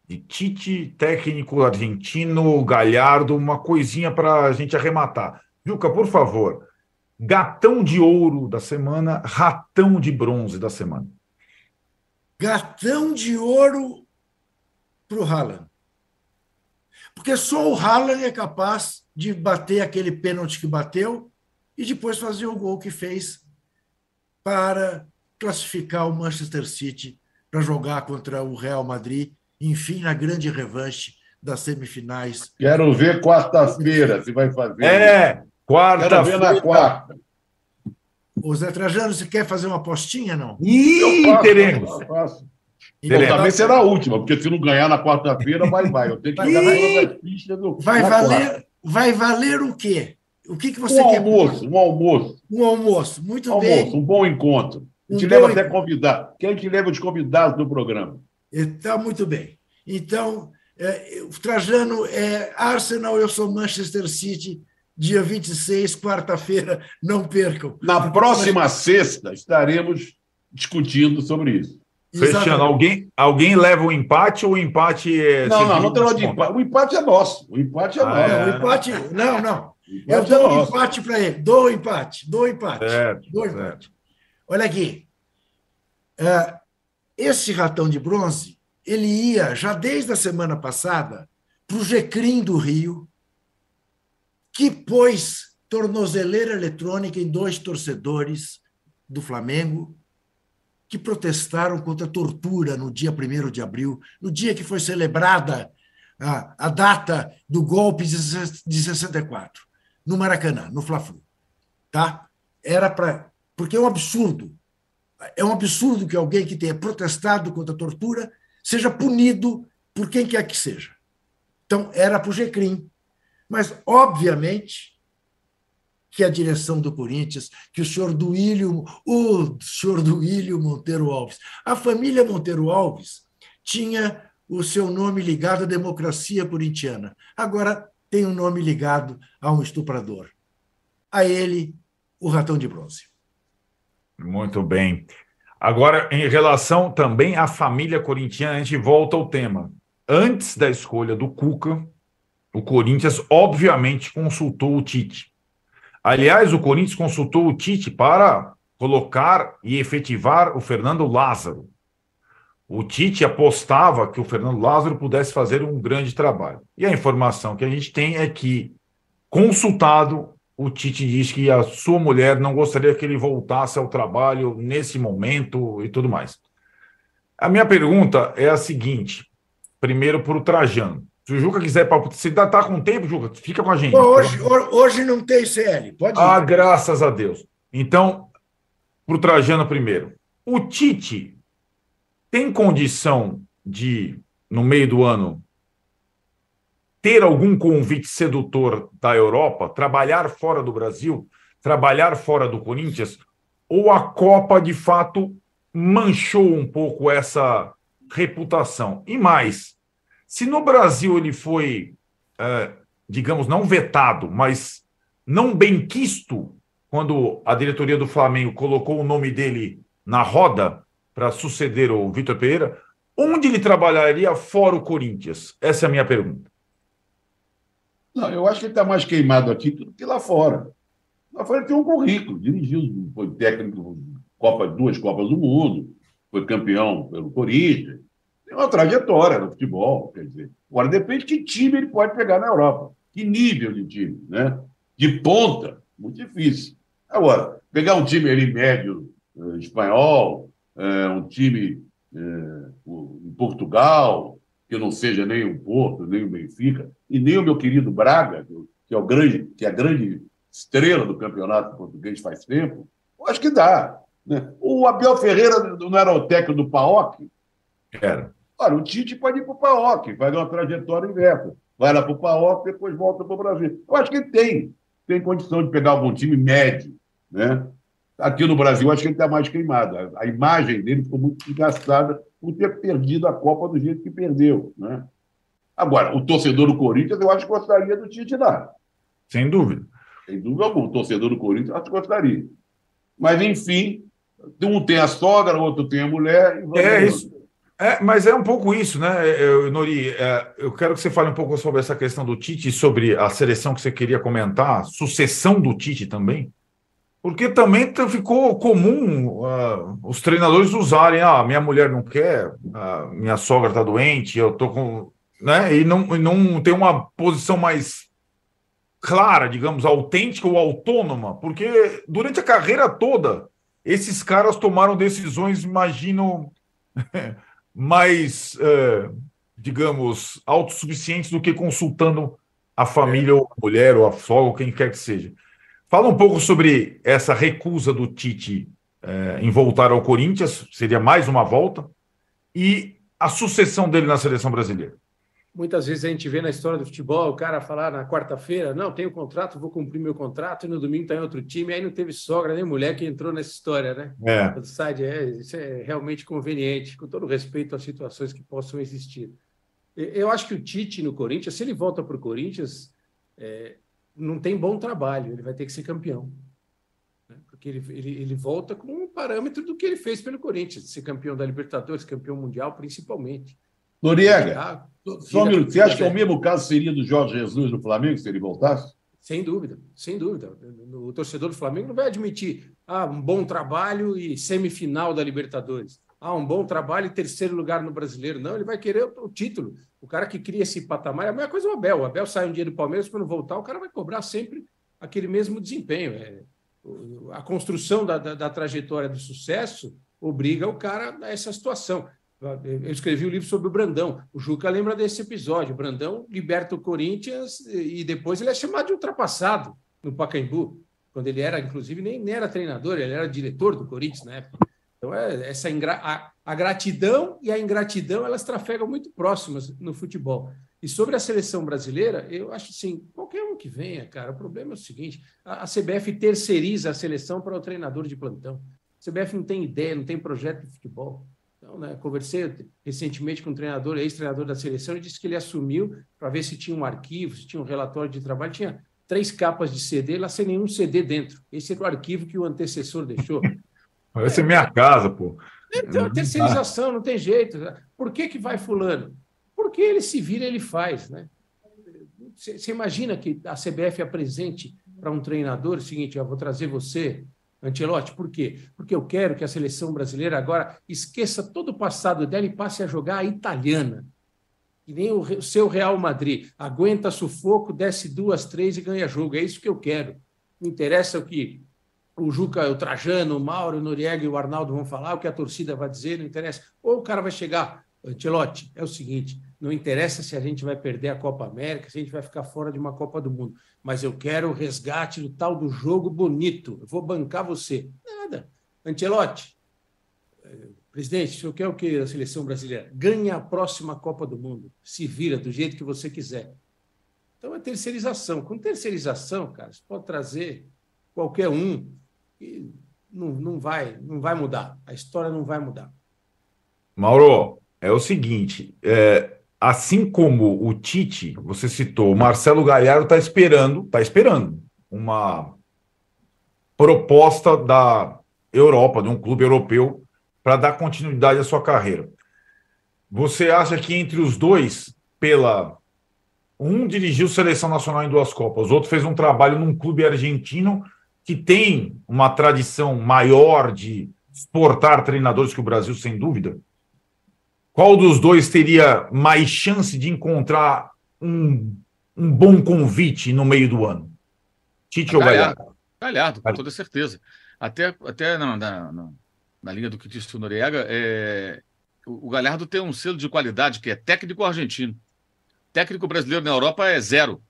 de Tite, técnico argentino, Galhardo, uma coisinha para a gente arrematar. Juca, por favor, Gatão de ouro da semana, ratão de bronze da semana. Gatão de ouro para o Haaland. Porque só o Haaland é capaz de bater aquele pênalti que bateu e depois fazer o gol que fez para classificar o Manchester City para jogar contra o Real Madrid, enfim, na grande revanche das semifinais. Quero ver quarta-feira se vai fazer. É, Quarta-feira. na quarta. O Zé Trajano, você quer fazer uma apostinha, não? Ih, faço, teremos. Eu faço. Então, também será a última, porque se não ganhar na quarta-feira, vai, vai. Eu tenho que ganhar todas as pistas do. Vai valer, vai valer o quê? O que, que você um quer? Almoço, um almoço. Um almoço, muito um bem. Almoço, um bom encontro. A gente um leva até convidado. Quem te leva de convidados do programa? Está muito bem. Então, é, o Trajano é Arsenal, eu sou Manchester City dia 26, quarta-feira, não percam. Na próxima sexta estaremos discutindo sobre isso. Fechando, alguém, alguém leva o empate ou o empate é. Não, não, não tem de empate. O empate é nosso. O empate é ah, nosso. É. O empate, não, não. Eu é dou o um empate para ele. Dou o empate, dou o empate. Certo, dou empate. Olha aqui. Uh, esse ratão de bronze, ele ia já desde a semana passada para o Gecrim do Rio, que pôs tornozeleira eletrônica em dois torcedores do Flamengo que protestaram contra a tortura no dia 1 de abril, no dia que foi celebrada a, a data do golpe de 64, no Maracanã, no Fla-Flu. Tá? Era para. Porque é um absurdo. É um absurdo que alguém que tenha protestado contra a tortura seja punido por quem quer que seja. Então, era para o GCRIM, mas, obviamente, que a direção do Corinthians, que o senhor Duílio, o senhor Duílio Monteiro Alves, a família Monteiro Alves tinha o seu nome ligado à democracia corintiana. Agora tem um nome ligado a um estuprador. A ele, o ratão de bronze. Muito bem. Agora, em relação também à família corintiana, a gente volta ao tema. Antes da escolha do Cuca, o Corinthians obviamente consultou o Tite. Aliás, o Corinthians consultou o Tite para colocar e efetivar o Fernando Lázaro. O Tite apostava que o Fernando Lázaro pudesse fazer um grande trabalho. E a informação que a gente tem é que, consultado, o Tite diz que a sua mulher não gostaria que ele voltasse ao trabalho nesse momento e tudo mais. A minha pergunta é a seguinte: primeiro para o Trajano. Se o Juca quiser, você ainda está com tempo, Juca? Fica com a gente. Hoje, hoje não tem CL, pode ir. Ah, graças a Deus. Então, para o Trajano primeiro. O Tite tem condição de, no meio do ano, ter algum convite sedutor da Europa, trabalhar fora do Brasil, trabalhar fora do Corinthians, ou a Copa de fato manchou um pouco essa reputação? E mais, se no Brasil ele foi, é, digamos, não vetado, mas não bem quisto, quando a diretoria do Flamengo colocou o nome dele na roda para suceder o Vitor Pereira, onde ele trabalharia fora o Corinthians? Essa é a minha pergunta. Não, eu acho que ele está mais queimado aqui do que lá fora. Lá fora ele tem um currículo, dirigiu, foi técnico Copa, duas Copas do Mundo, foi campeão pelo Corinthians, tem uma trajetória no futebol, quer dizer. Agora depende de que time ele pode pegar na Europa, que nível de time, né? De ponta, muito difícil. Agora, pegar um time ali médio eh, espanhol, eh, um time eh, em Portugal, que não seja nem o Porto, nem o Benfica, e nem o meu querido Braga, que é o grande, que é a grande estrela do campeonato português faz tempo, eu acho que dá. Né? O Abel Ferreira não era o técnico do PAOC? Era. Olha, o Tite pode ir para o PAOC, faz uma trajetória inversa. Vai lá para o PAOC, depois volta para o Brasil. Eu acho que ele tem. Tem condição de pegar algum time médio. Né? Aqui no Brasil, acho que ele está mais queimado. A imagem dele ficou muito desgastada por ter perdido a Copa do jeito que perdeu. Né? Agora, o torcedor do Corinthians, eu acho que gostaria do Tite lá. Sem dúvida. Sem dúvida alguma. O torcedor do Corinthians, acho que gostaria. Mas, enfim, um tem a sogra, o outro tem a mulher. é isso. É, mas é um pouco isso, né, Nori? É, eu quero que você fale um pouco sobre essa questão do Tite, sobre a seleção que você queria comentar, sucessão do Tite também. Porque também ficou comum uh, os treinadores usarem, ah, minha mulher não quer, uh, minha sogra está doente, eu tô com. Né? E não, e não tem uma posição mais clara, digamos, autêntica ou autônoma, porque durante a carreira toda, esses caras tomaram decisões, imagino, mais, uh, digamos, autossuficientes do que consultando a família, ou a mulher, ou a sogra, ou quem quer que seja. Fala um pouco sobre essa recusa do Tite é, em voltar ao Corinthians, seria mais uma volta, e a sucessão dele na seleção brasileira. Muitas vezes a gente vê na história do futebol o cara falar na quarta-feira: não, tenho contrato, vou cumprir meu contrato, e no domingo está em outro time, aí não teve sogra nem mulher que entrou nessa história, né? É. Side, é, isso é realmente conveniente, com todo respeito às situações que possam existir. Eu acho que o Tite no Corinthians, se ele volta para o Corinthians, é, não tem bom trabalho, ele vai ter que ser campeão. Né? Porque ele, ele, ele volta com um parâmetro do que ele fez pelo Corinthians, ser campeão da Libertadores, campeão mundial, principalmente. Noriega, ah, só um minuto. Você acha que é o mesmo caso seria do Jorge Jesus no Flamengo, se ele voltasse? Sem dúvida, sem dúvida. O torcedor do Flamengo não vai admitir ah, um bom trabalho e semifinal da Libertadores ah, um bom trabalho e terceiro lugar no brasileiro. Não, ele vai querer o, título. O cara que cria esse patamar é a mesma coisa o Abel. O Abel sai um dia do Palmeiras, quando voltar, o cara vai cobrar sempre aquele mesmo desempenho. É, a construção da, da, da trajetória do sucesso obriga o cara a essa situação. Eu escrevi o um livro sobre o Brandão. O Juca lembra desse episódio. O Brandão liberta o Corinthians e depois ele é chamado de ultrapassado no Pacaembu, quando ele era, inclusive, nem, nem era treinador, ele era diretor do Corinthians na época. Então, é, essa ingra... a, a, gratidão e a ingratidão elas trafegam muito próximas no futebol. E sobre a seleção brasileira, eu acho assim, qualquer um que venha, cara, o problema é o seguinte: a, a CBF terceiriza a seleção para o treinador de plantão. A CBF não tem ideia, não tem projeto de futebol. Então, né, conversei recentemente com um treinador, ex-treinador da seleção, e disse que ele assumiu para ver se tinha um arquivo, se tinha um relatório de trabalho, tinha três capas de CD lá sem nenhum CD dentro. Esse era o arquivo que o antecessor deixou. Vai ser minha casa, pô. Então, terceirização, não tem jeito. Por que, que vai fulano? Porque ele se vira, ele faz, né? Você imagina que a CBF apresente para um treinador o seguinte: eu vou trazer você, Antelote, por quê? Porque eu quero que a seleção brasileira agora esqueça todo o passado dela e passe a jogar a italiana. Que nem o seu Real Madrid. Aguenta sufoco, desce duas, três e ganha jogo. É isso que eu quero. Não interessa o que o Juca, o Trajano, o Mauro, o Noriega e o Arnaldo vão falar, o que a torcida vai dizer, não interessa. Ou o cara vai chegar, Antelote, é o seguinte: não interessa se a gente vai perder a Copa América, se a gente vai ficar fora de uma Copa do Mundo, mas eu quero o resgate do tal do jogo bonito. Eu vou bancar você. Nada. Antelote, eh, presidente, o senhor quer o que da seleção brasileira? Ganha a próxima Copa do Mundo. Se vira do jeito que você quiser. Então é terceirização. Com terceirização, cara, você pode trazer qualquer um e não, não, vai, não vai mudar. A história não vai mudar. Mauro, é o seguinte: é, assim como o Tite, você citou, o Marcelo Galhardo está esperando, está esperando uma proposta da Europa, de um clube europeu, para dar continuidade à sua carreira. Você acha que entre os dois, pela um dirigiu seleção nacional em duas Copas, o outro fez um trabalho num clube argentino que tem uma tradição maior de exportar treinadores que o Brasil, sem dúvida? Qual dos dois teria mais chance de encontrar um, um bom convite no meio do ano? Tite ou Galhardo? Galhardo, com toda certeza. Até, até na, na, na, linha do que disse o Noriega, é, o, o Galhardo tem um selo de qualidade que é técnico argentino. Técnico brasileiro na Europa é zero.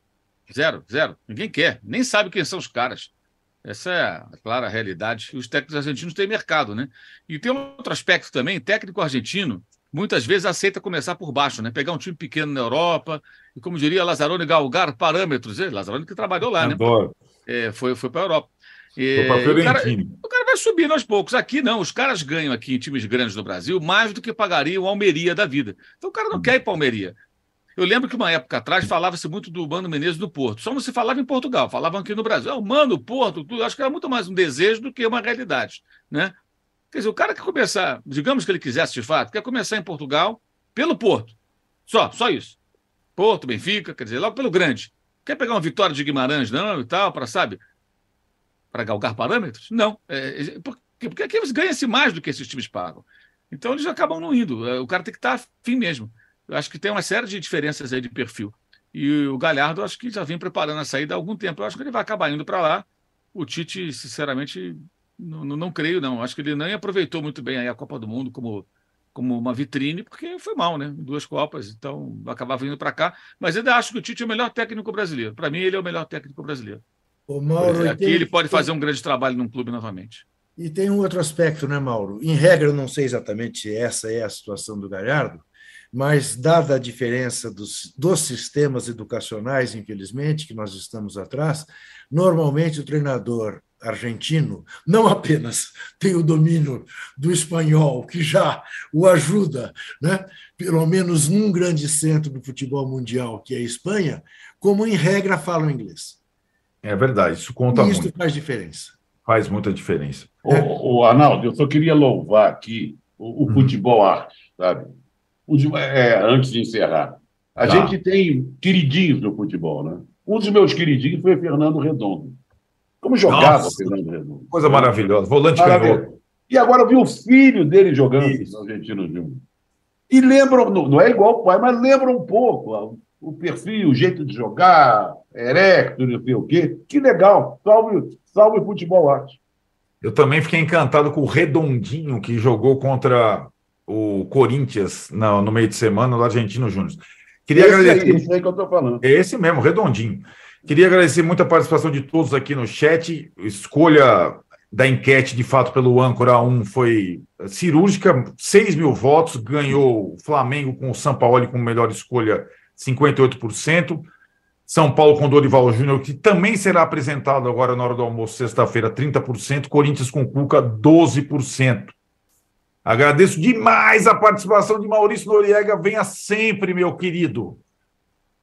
Zero, zero. Ninguém quer, nem sabe quem são os caras. Essa é a clara realidade. Os técnicos argentinos têm mercado, né? E tem outro aspecto também: técnico argentino muitas vezes aceita começar por baixo, né? Pegar um time pequeno na Europa e, como diria Lazzaroni, galgar parâmetros. É, Lazzaroni que trabalhou lá, né? É, foi foi para a Europa. E, o, cara, o cara vai subindo aos poucos. Aqui não, os caras ganham aqui em times grandes no Brasil mais do que pagariam o Almeria da vida. Então o cara não quer ir para Almeria. Eu lembro que uma época atrás falava-se muito do Mano Menezes do Porto. Só não se falava em Portugal, falavam aqui no Brasil. Ah, o Mano, Porto, tudo. Acho que era muito mais um desejo do que uma realidade. Né? Quer dizer, o cara quer começar, digamos que ele quisesse de fato, quer começar em Portugal pelo Porto. Só, só isso. Porto, Benfica, quer dizer, logo pelo grande. Quer pegar uma vitória de Guimarães, não, e tal, para, sabe, para galgar parâmetros? Não. É, é porque, porque aqui ganha-se mais do que esses times pagam. Então eles acabam não indo. É, o cara tem que estar afim mesmo. Eu acho que tem uma série de diferenças aí de perfil. E o Galhardo, acho que já vem preparando a saída há algum tempo. Eu acho que ele vai acabar indo para lá. O Tite, sinceramente, não, não, não, creio, não. Acho que ele nem aproveitou muito bem aí a Copa do Mundo como, como uma vitrine, porque foi mal, né? Duas Copas, então acabava vindo para cá. Mas ainda acho que o Tite é o melhor técnico brasileiro. Para mim, ele é o melhor técnico brasileiro. Ô, Mauro, Aqui tem, ele pode fazer um grande trabalho num clube novamente. E tem um outro aspecto, né, Mauro? Em regra, eu não sei exatamente se essa é a situação do Galhardo, mas dada a diferença dos, dos sistemas educacionais, infelizmente, que nós estamos atrás, normalmente o treinador argentino não apenas tem o domínio do espanhol, que já o ajuda, né, pelo menos num grande centro do futebol mundial, que é a Espanha, como em regra fala o inglês. É verdade, isso conta e isso muito. faz diferença. Faz muita diferença. O, é. o Arnaldo, eu só queria louvar aqui o, o hum. futebol arte, sabe? O, é, antes de encerrar. A tá. gente tem queridinhos no futebol, né? Um dos meus queridinhos foi Fernando Redondo. Como jogava Nossa, Fernando Redondo? Coisa maravilhosa. Volante canhoto. E agora eu vi o filho dele jogando Isso. no Argentino Júnior. E lembram, não é igual o pai, mas lembra um pouco o perfil, o jeito de jogar, erecto, não sei o quê. Que legal. Salve, salve o futebol arte. Eu também fiquei encantado com o Redondinho, que jogou contra o Corinthians no, no meio de semana do Argentino Júnior. Queria esse agradecer. Aí, esse aí que eu falando. É esse mesmo, Redondinho. Queria agradecer muito a participação de todos aqui no chat. Escolha da enquete, de fato, pelo âncora 1 foi cirúrgica, 6 mil votos, ganhou o Flamengo com o São Paulo com melhor escolha, 58%. São Paulo com Dorival Júnior, que também será apresentado agora na hora do almoço, sexta-feira, 30%. Corinthians com Cuca, 12%. Agradeço demais a participação de Maurício Noriega. Venha sempre, meu querido.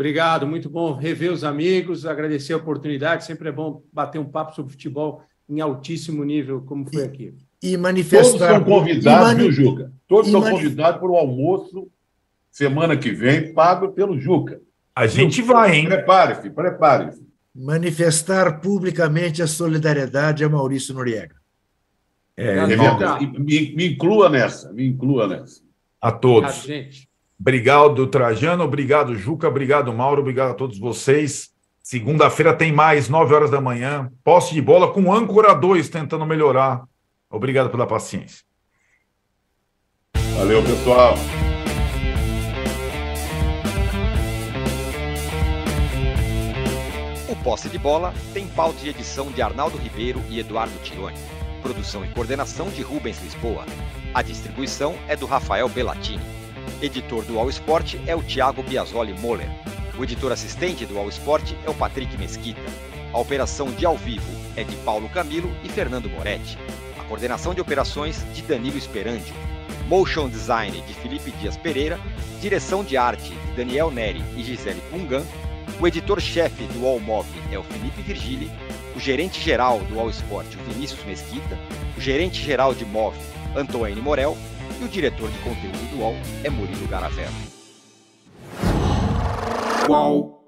Obrigado, muito bom rever os amigos, agradecer a oportunidade. Sempre é bom bater um papo sobre futebol em altíssimo nível, como foi aqui. e manifestar. Todos são convidados, mani... viu, Juca? Todos são convidados para o almoço semana que vem, pago pelo Juca. A gente vai, hein? Prepare-se, prepare-se. Manifestar publicamente a solidariedade a Maurício Noriega. É, é me, me, inclua nessa, me inclua nessa. A todos. Obrigado, gente. Obrigado, Trajano. Obrigado, Juca. Obrigado, Mauro. Obrigado a todos vocês. Segunda-feira tem mais, 9 horas da manhã. Posse de bola com âncora 2 tentando melhorar. Obrigado pela paciência. Valeu, pessoal. O Posse de Bola tem pauta de edição de Arnaldo Ribeiro e Eduardo Tironi. Produção e coordenação de Rubens Lisboa. A distribuição é do Rafael Bellatini. Editor do All Sport é o Thiago Biasoli Moller. O editor assistente do All Sport é o Patrick Mesquita. A operação de ao vivo é de Paulo Camilo e Fernando Moretti. A coordenação de operações de Danilo Esperandio. Motion Design de Felipe Dias Pereira. Direção de arte de Daniel Neri e Gisele Pungan. O editor-chefe do All Mob é o Felipe Virgili. O gerente-geral do All Sport, o Vinícius Mesquita. O gerente-geral de MOV, Antoine Morel. E o diretor de conteúdo do UOL é Murilo Garavello. Qual?